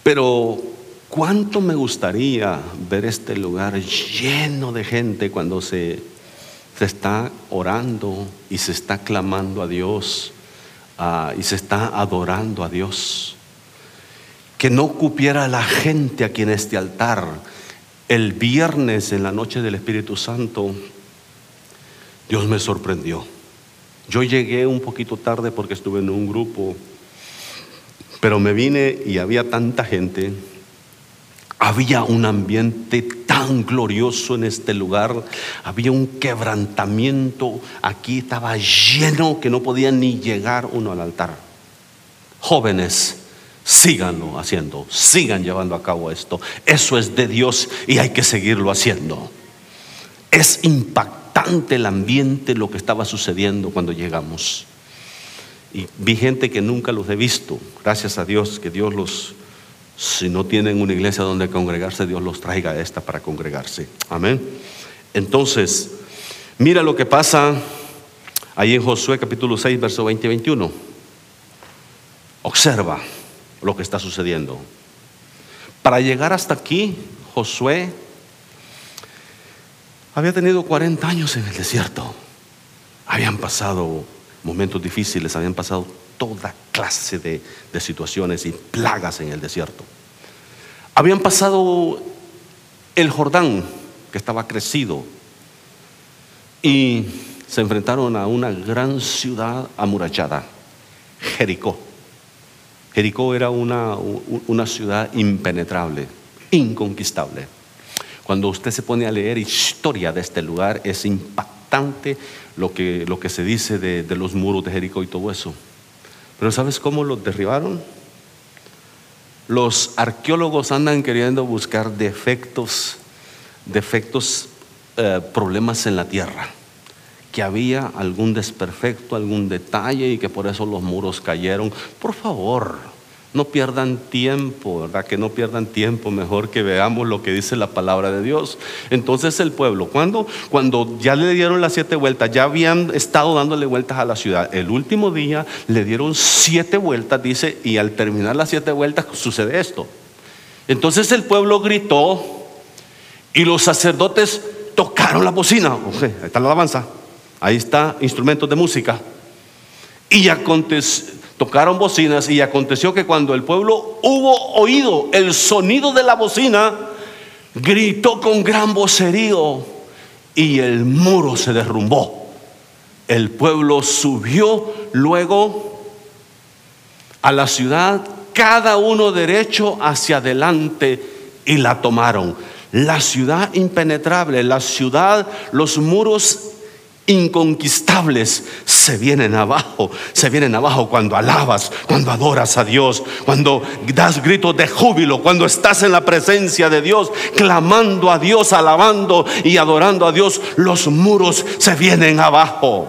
pero ¿Cuánto me gustaría ver este lugar lleno de gente cuando se, se está orando y se está clamando a Dios ah, y se está adorando a Dios? Que no cupiera la gente aquí en este altar. El viernes en la noche del Espíritu Santo, Dios me sorprendió. Yo llegué un poquito tarde porque estuve en un grupo, pero me vine y había tanta gente había un ambiente tan glorioso en este lugar, había un quebrantamiento, aquí estaba lleno que no podía ni llegar uno al altar. Jóvenes, síganlo haciendo, sigan llevando a cabo esto. Eso es de Dios y hay que seguirlo haciendo. Es impactante el ambiente, lo que estaba sucediendo cuando llegamos. Y vi gente que nunca los he visto, gracias a Dios, que Dios los si no tienen una iglesia donde congregarse, Dios los traiga a esta para congregarse. Amén. Entonces, mira lo que pasa ahí en Josué capítulo 6, verso 20 y 21. Observa lo que está sucediendo. Para llegar hasta aquí, Josué había tenido 40 años en el desierto. Habían pasado momentos difíciles, habían pasado toda clase de, situaciones y plagas en el desierto. Habían pasado el Jordán, que estaba crecido, y se enfrentaron a una gran ciudad amurallada, Jericó. Jericó era una, una ciudad impenetrable, inconquistable. Cuando usted se pone a leer historia de este lugar, es impactante lo que, lo que se dice de, de los muros de Jericó y todo eso. Pero ¿sabes cómo los derribaron? Los arqueólogos andan queriendo buscar defectos, defectos, eh, problemas en la tierra, que había algún desperfecto, algún detalle y que por eso los muros cayeron. Por favor, no pierdan tiempo, ¿verdad? Que no pierdan tiempo, mejor que veamos lo que dice la palabra de Dios. Entonces el pueblo, cuando, cuando ya le dieron las siete vueltas, ya habían estado dándole vueltas a la ciudad, el último día le dieron siete vueltas, dice, y al terminar las siete vueltas sucede esto. Entonces el pueblo gritó y los sacerdotes tocaron la bocina. ahí está la alabanza, ahí está instrumentos de música. Y aconteció Tocaron bocinas y aconteció que cuando el pueblo hubo oído el sonido de la bocina, gritó con gran vocerío y el muro se derrumbó. El pueblo subió luego a la ciudad, cada uno derecho hacia adelante y la tomaron. La ciudad impenetrable, la ciudad, los muros inconquistables se vienen abajo, se vienen abajo cuando alabas, cuando adoras a Dios, cuando das gritos de júbilo, cuando estás en la presencia de Dios, clamando a Dios, alabando y adorando a Dios, los muros se vienen abajo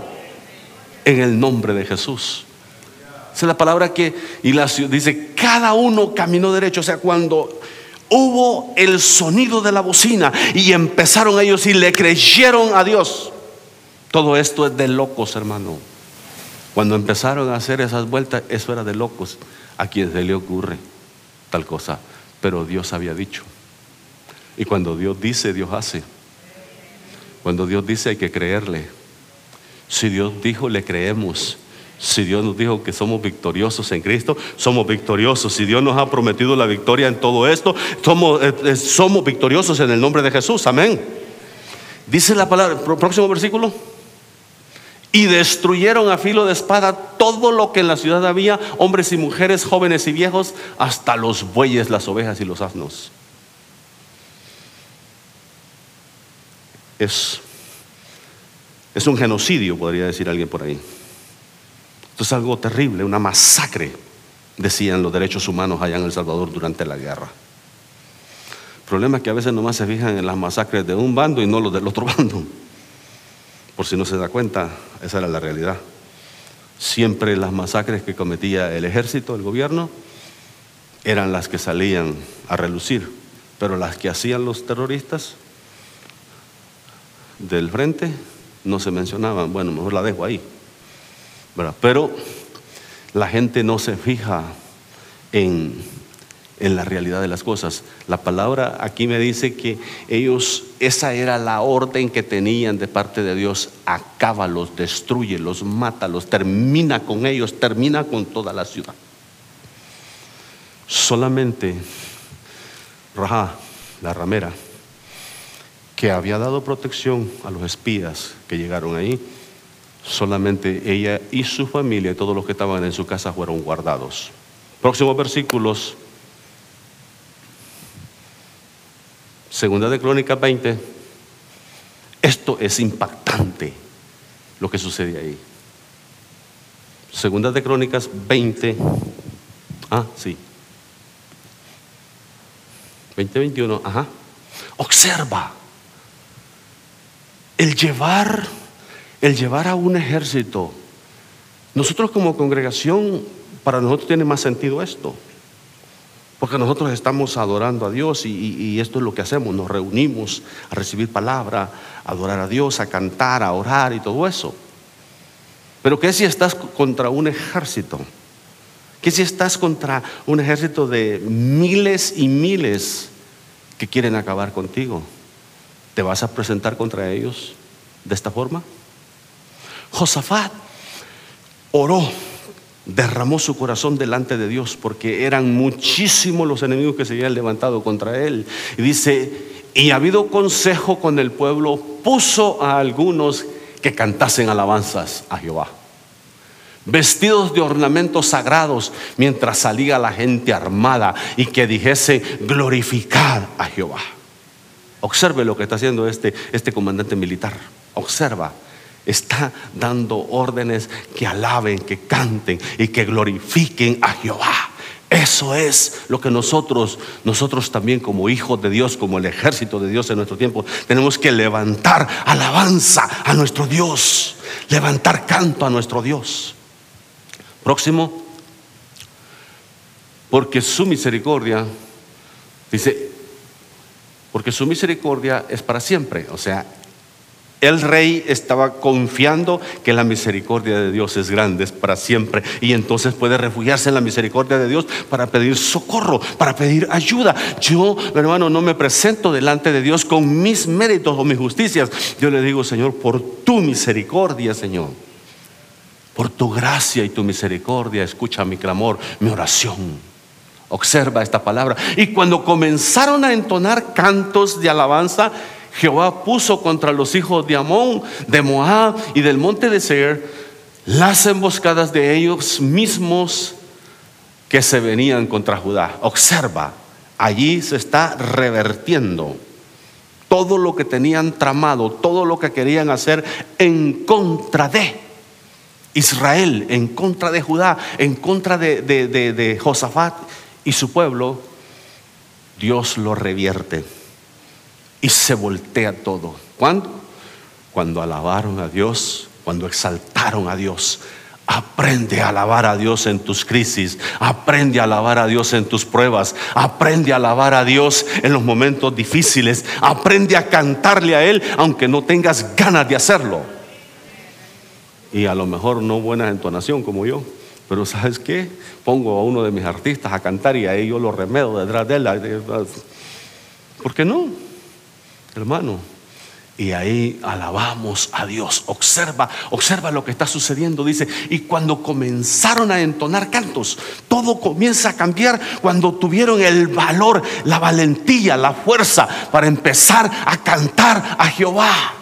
en el nombre de Jesús. Esa es la palabra que y dice, cada uno caminó derecho, o sea, cuando hubo el sonido de la bocina y empezaron ellos y le creyeron a Dios todo esto es de locos, hermano. Cuando empezaron a hacer esas vueltas, eso era de locos. A quien se le ocurre tal cosa. Pero Dios había dicho. Y cuando Dios dice, Dios hace. Cuando Dios dice, hay que creerle. Si Dios dijo, le creemos. Si Dios nos dijo que somos victoriosos en Cristo, somos victoriosos. Si Dios nos ha prometido la victoria en todo esto, somos, eh, eh, victoriosos en el nombre de Jesús. Amén. Dice la palabra, próximo versículo y destruyeron a filo de espada todo lo que en la ciudad había, hombres y mujeres, jóvenes y viejos, hasta los bueyes, las ovejas y los asnos. Es, es un genocidio, podría decir alguien por ahí. Esto es algo terrible, una masacre, decían los derechos humanos allá en El Salvador durante la guerra. El problema es que a veces nomás se fijan en las masacres de un bando y no los del otro [LAUGHS] bando. Por si no se da cuenta, esa era la realidad. Siempre las masacres que cometía el ejército, el gobierno, eran las que salían a relucir, pero las que hacían los terroristas del frente no se mencionaban. Bueno, mejor la dejo ahí. Pero la gente no se fija en, en la realidad de las cosas. La palabra aquí me dice que ellos, esa era la orden que tenían de parte de Dios, acábalos, destruyelos, mátalos, termina con ellos, termina con toda la ciudad. Solamente Raja, la ramera, que había dado protección a los espías que llegaron ahí, solamente ella y su familia y todos los que estaban en su casa fueron guardados. Próximos versículos Segunda de Crónicas 20. Esto es impactante lo que sucede ahí. Segunda de Crónicas 20. Ah, sí. 2021, ajá. Observa. El llevar el llevar a un ejército. Nosotros como congregación para nosotros tiene más sentido esto. Porque nosotros estamos adorando a Dios y, esto es lo que hacemos, nos reunimos a recibir palabra, a adorar a Dios, a cantar, a orar y todo eso. Pero ¿qué si estás contra un ejército? ¿Qué si estás contra un ejército de miles y miles que quieren acabar contigo? ¿Te vas a presentar contra ellos de esta forma? Josafat oró derramó su corazón delante de Dios porque eran muchísimos los enemigos que se habían levantado contra él. Y dice, y ha habido consejo con el pueblo, puso a algunos que cantasen alabanzas a Jehová. Vestidos de ornamentos sagrados mientras salía la gente armada y que dijese, glorificar a Jehová. Observe lo que está haciendo este, este comandante militar. Observa está dando órdenes que alaben, que canten y que glorifiquen a Jehová. Eso es lo que nosotros, nosotros también como hijos de Dios, como el ejército de Dios en nuestro tiempo, tenemos que levantar alabanza a nuestro Dios, levantar canto a nuestro Dios. Próximo, porque su misericordia, dice, porque su misericordia es para siempre, o sea, el rey estaba confiando que la misericordia de Dios es grande, para siempre, y entonces puede refugiarse en la misericordia de Dios para pedir socorro, para pedir ayuda. Yo, hermano, no me presento delante de Dios con mis méritos o mis justicias. Yo le digo, Señor, por tu misericordia, Señor, por tu gracia y tu misericordia, escucha mi clamor, mi oración. Observa esta palabra. Y cuando comenzaron a entonar cantos de alabanza, Jehová puso contra los hijos de Amón, de Moab y del monte de Seir las emboscadas de ellos mismos que se venían contra Judá. Observa, allí se está revertiendo todo lo que tenían tramado, todo lo que querían hacer en contra de Israel, en contra de Judá, en contra de, de Josafat y su pueblo. Dios lo revierte y se voltea todo. ¿Cuándo? Cuando alabaron a Dios, cuando exaltaron a Dios. Aprende a alabar a Dios en tus crisis, aprende a alabar a Dios en tus pruebas, aprende a alabar a Dios en los momentos difíciles, aprende a cantarle a Él aunque no tengas ganas de hacerlo. Y a lo mejor no buena entonación como yo, pero ¿sabes qué? Pongo a uno de mis artistas a cantar y ahí yo lo remedo detrás de él. ¿Por qué no? Hermano. Y ahí alabamos a Dios. Observa, observa lo que está sucediendo. Dice, y cuando comenzaron a entonar cantos, todo comienza a cambiar cuando tuvieron el valor, la valentía, la fuerza para empezar a cantar a Jehová.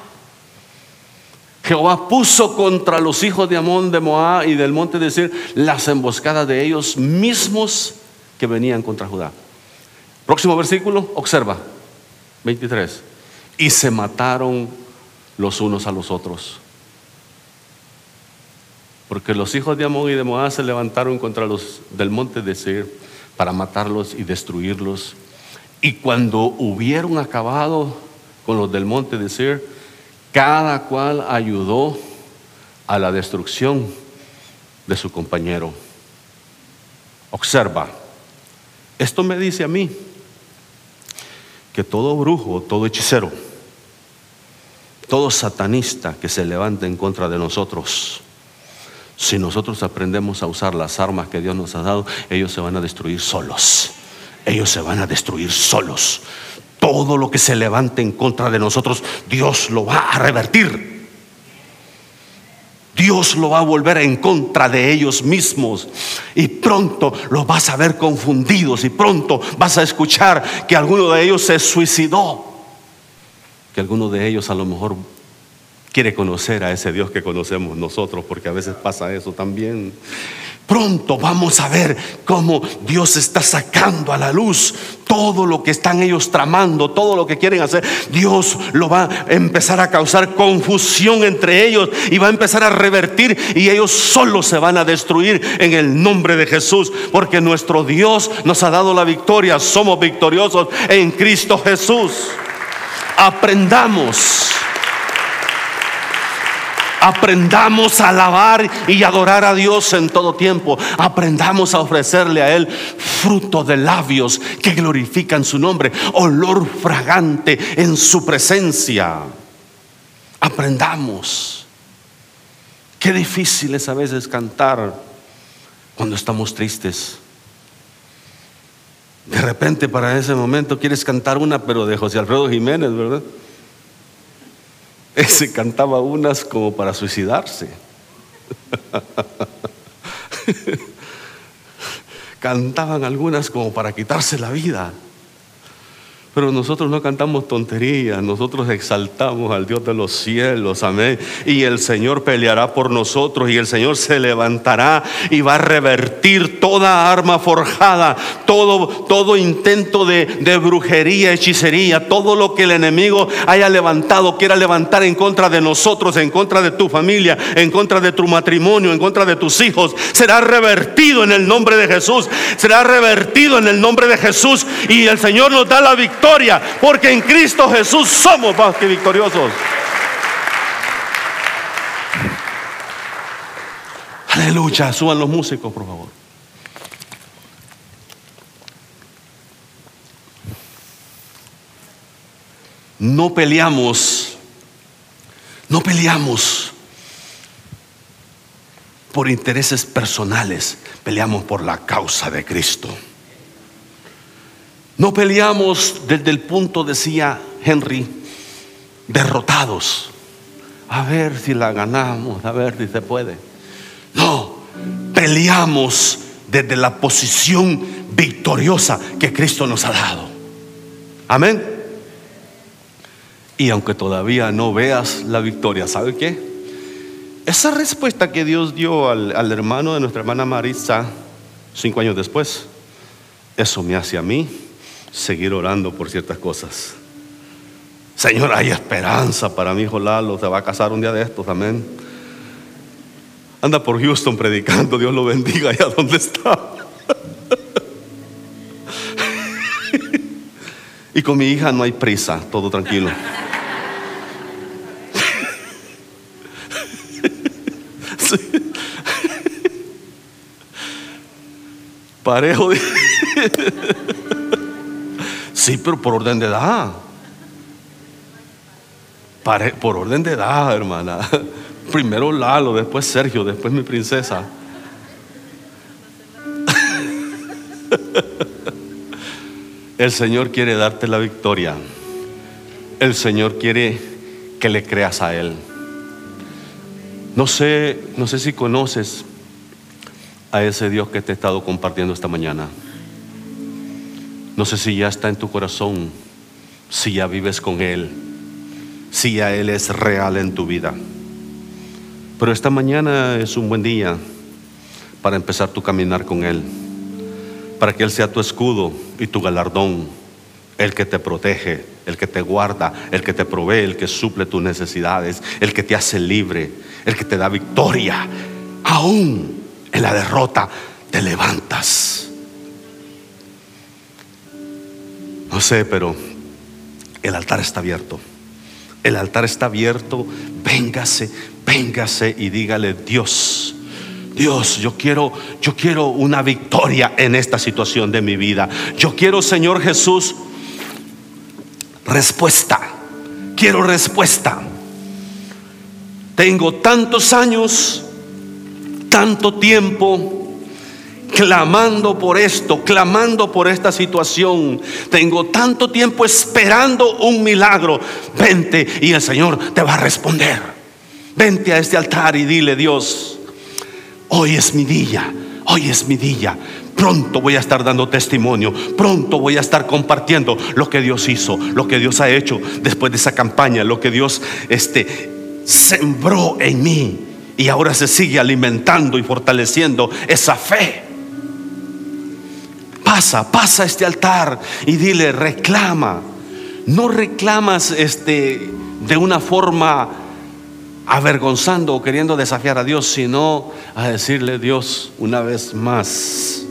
Jehová puso contra los hijos de Amón, de Moab y del monte de Sir las emboscadas de ellos mismos que venían contra Judá. Próximo versículo, observa, 23 y se mataron los unos a los otros. Porque los hijos de Amón y de Moab se levantaron contra los del monte de Seir para matarlos y destruirlos. Y cuando hubieron acabado con los del monte de Seir, cada cual ayudó a la destrucción de su compañero. Observa, esto me dice a mí que todo brujo, todo hechicero, todo satanista que se levante en contra de nosotros, si nosotros aprendemos a usar las armas que Dios nos ha dado, ellos se van a destruir solos. ellos se van a destruir solos. Todo lo que se levante en contra de nosotros, Dios lo va a revertir. Dios lo va a volver en contra de ellos mismos. Y pronto los vas a ver confundidos y pronto vas a escuchar que alguno de ellos se suicidó. Que alguno de ellos a lo mejor quiere conocer a ese Dios que conocemos nosotros, porque a veces pasa eso también. Pronto vamos a ver cómo Dios está sacando a la luz todo lo que están ellos tramando, todo lo que quieren hacer. Dios lo va a empezar a causar confusión entre ellos y va a empezar a revertir y ellos solo se van a destruir en el nombre de Jesús, porque nuestro Dios nos ha dado la victoria. Somos victoriosos en Cristo Jesús. Aprendamos Aprendamos a alabar y adorar a Dios en todo tiempo. Aprendamos a ofrecerle a Él fruto de labios que glorifican su nombre, olor fragante en su presencia. Aprendamos. Qué difícil es a veces cantar cuando estamos tristes. De repente para ese momento quieres cantar una, pero de José Alfredo Jiménez, ¿verdad? Ese cantaba unas como para suicidarse. [LAUGHS] Cantaban algunas como para quitarse la vida. Pero nosotros no cantamos tonterías, nosotros exaltamos al Dios de los cielos, amén. Y el Señor peleará por nosotros y el Señor se levantará y va a revertir toda arma forjada, todo, todo intento de, de brujería, hechicería, todo lo que el enemigo haya levantado, quiera levantar en contra de nosotros, en contra de tu familia, en contra de tu matrimonio, en contra de tus hijos, será revertido en el nombre de Jesús, será revertido en el nombre de Jesús y el Señor nos da la victoria porque en Cristo Jesús somos más que victoriosos. Aleluya, suban los músicos, por favor. No peleamos, no peleamos por intereses personales, peleamos por la causa de Cristo. No peleamos desde el punto, decía Henry, derrotados. A ver si la ganamos, a ver si se puede. No, peleamos desde la posición victoriosa que Cristo nos ha dado. Amén. Y aunque todavía no veas la victoria, ¿sabe qué? Esa respuesta que Dios dio al, al hermano de nuestra hermana Marisa cinco años después, eso me hace a mí seguir orando por ciertas cosas. Señor, hay esperanza para mi hijo Lalo, se va a casar un día de estos, amén. Anda por Houston predicando, Dios lo bendiga allá donde está. y con mi hija no hay prisa, todo tranquilo. Parejo. Sí, pero por orden de edad. por orden de edad, hermana. [LAUGHS] Primero Lalo, después Sergio, después mi princesa. [LAUGHS] El Señor quiere darte la victoria. El Señor quiere que le creas a Él. No sé, no sé si conoces a ese Dios que te he estado compartiendo esta mañana. No sé si ya está en tu corazón, si ya vives con Él, si ya Él es real en tu vida. Pero esta mañana es un buen día para empezar tu caminar con Él, para que Él sea tu escudo y tu galardón, el que te protege, el que te guarda, el que te provee, el que suple tus necesidades, el que te hace libre, el que te da victoria. Aún en la derrota te levantas. No sé, pero el altar está abierto. El altar está abierto. Véngase, véngase y dígale, Dios, Dios, yo quiero, yo quiero una victoria en esta situación de mi vida. Yo quiero, Señor Jesús, respuesta. Quiero respuesta. Tengo tantos años, tanto tiempo clamando por esto, clamando por esta situación. Tengo tanto tiempo esperando un milagro. Vente y el Señor te va a responder. Vente a este altar y dile, Dios, hoy es mi día, hoy es mi día. Pronto voy a estar dando testimonio, pronto voy a estar compartiendo lo que Dios hizo, lo que Dios ha hecho después de esa campaña, lo que Dios este, sembró en mí y ahora se sigue alimentando y fortaleciendo esa fe. Pasa, pasa a este altar y dile, reclama. No reclamas este de una forma avergonzando o queriendo desafiar a Dios, sino a decirle, Dios, una vez más,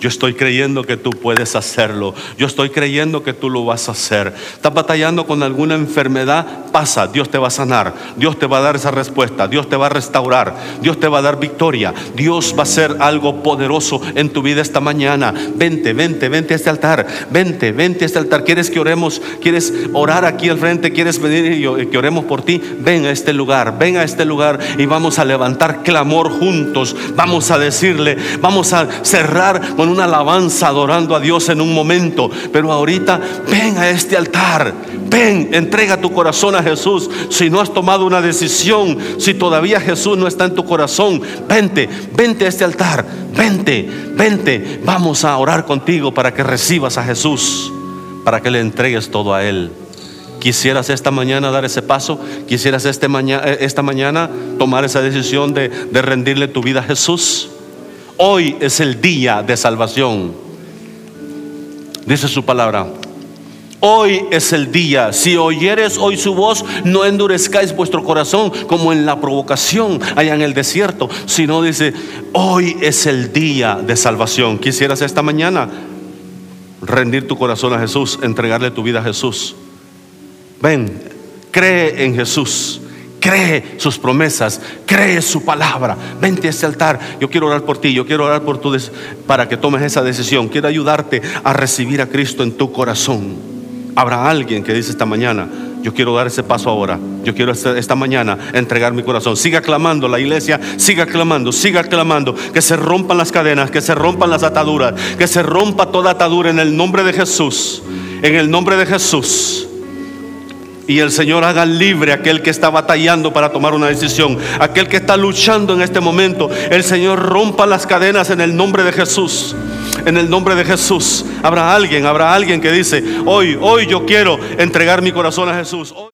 yo estoy creyendo que tú puedes hacerlo. Yo estoy creyendo que tú lo vas a hacer. Estás batallando con alguna enfermedad, pasa, Dios te va a sanar. Dios te va a dar esa respuesta. Dios te va a restaurar. Dios te va a dar victoria. Dios va a hacer algo poderoso en tu vida esta mañana. Vente, vente, vente a este altar. Vente, vente a este altar. ¿Quieres que oremos? ¿Quieres orar aquí al frente? ¿Quieres venir y que oremos por ti? Ven a este lugar, ven a este lugar y vamos a levantar clamor juntos. Vamos a decirle, vamos a cerrar con una alabanza adorando a Dios en un momento, pero ahorita ven a este altar, ven, entrega tu corazón a Jesús. Si no has tomado una decisión, si todavía Jesús no está en tu corazón, vente, vente a este altar, vente, vente, vamos a orar contigo para que recibas a Jesús, para que le entregues todo a Él. Quisieras esta mañana dar ese paso, quisieras este mañana, esta mañana tomar esa decisión de, de rendirle tu vida a Jesús. Hoy es el día de salvación. Dice su palabra. Hoy es el día. Si oyeres hoy su voz, no endurezcáis vuestro corazón como en la provocación allá en el desierto, sino dice, hoy es el día de salvación. Quisieras esta mañana rendir tu corazón a Jesús, entregarle tu vida a Jesús. Ven, cree en Jesús cree sus promesas, cree su palabra. Vente a este altar. Yo quiero orar por ti, yo quiero orar por tu para que tomes esa decisión. Quiero ayudarte a recibir a Cristo en tu corazón. Habrá alguien que dice esta mañana, yo quiero dar ese paso ahora. Yo quiero esta, mañana entregar mi corazón. Siga clamando la iglesia, siga clamando, siga clamando. Que se rompan las cadenas, que se rompan las ataduras, que se rompa toda atadura en el nombre de Jesús. En el nombre de Jesús. Y el Señor haga libre a aquel que está batallando para tomar una decisión, aquel que está luchando en este momento. El Señor rompa las cadenas en el nombre de Jesús. En el nombre de Jesús. Habrá alguien, habrá alguien que dice, hoy, hoy yo quiero entregar mi corazón a Jesús.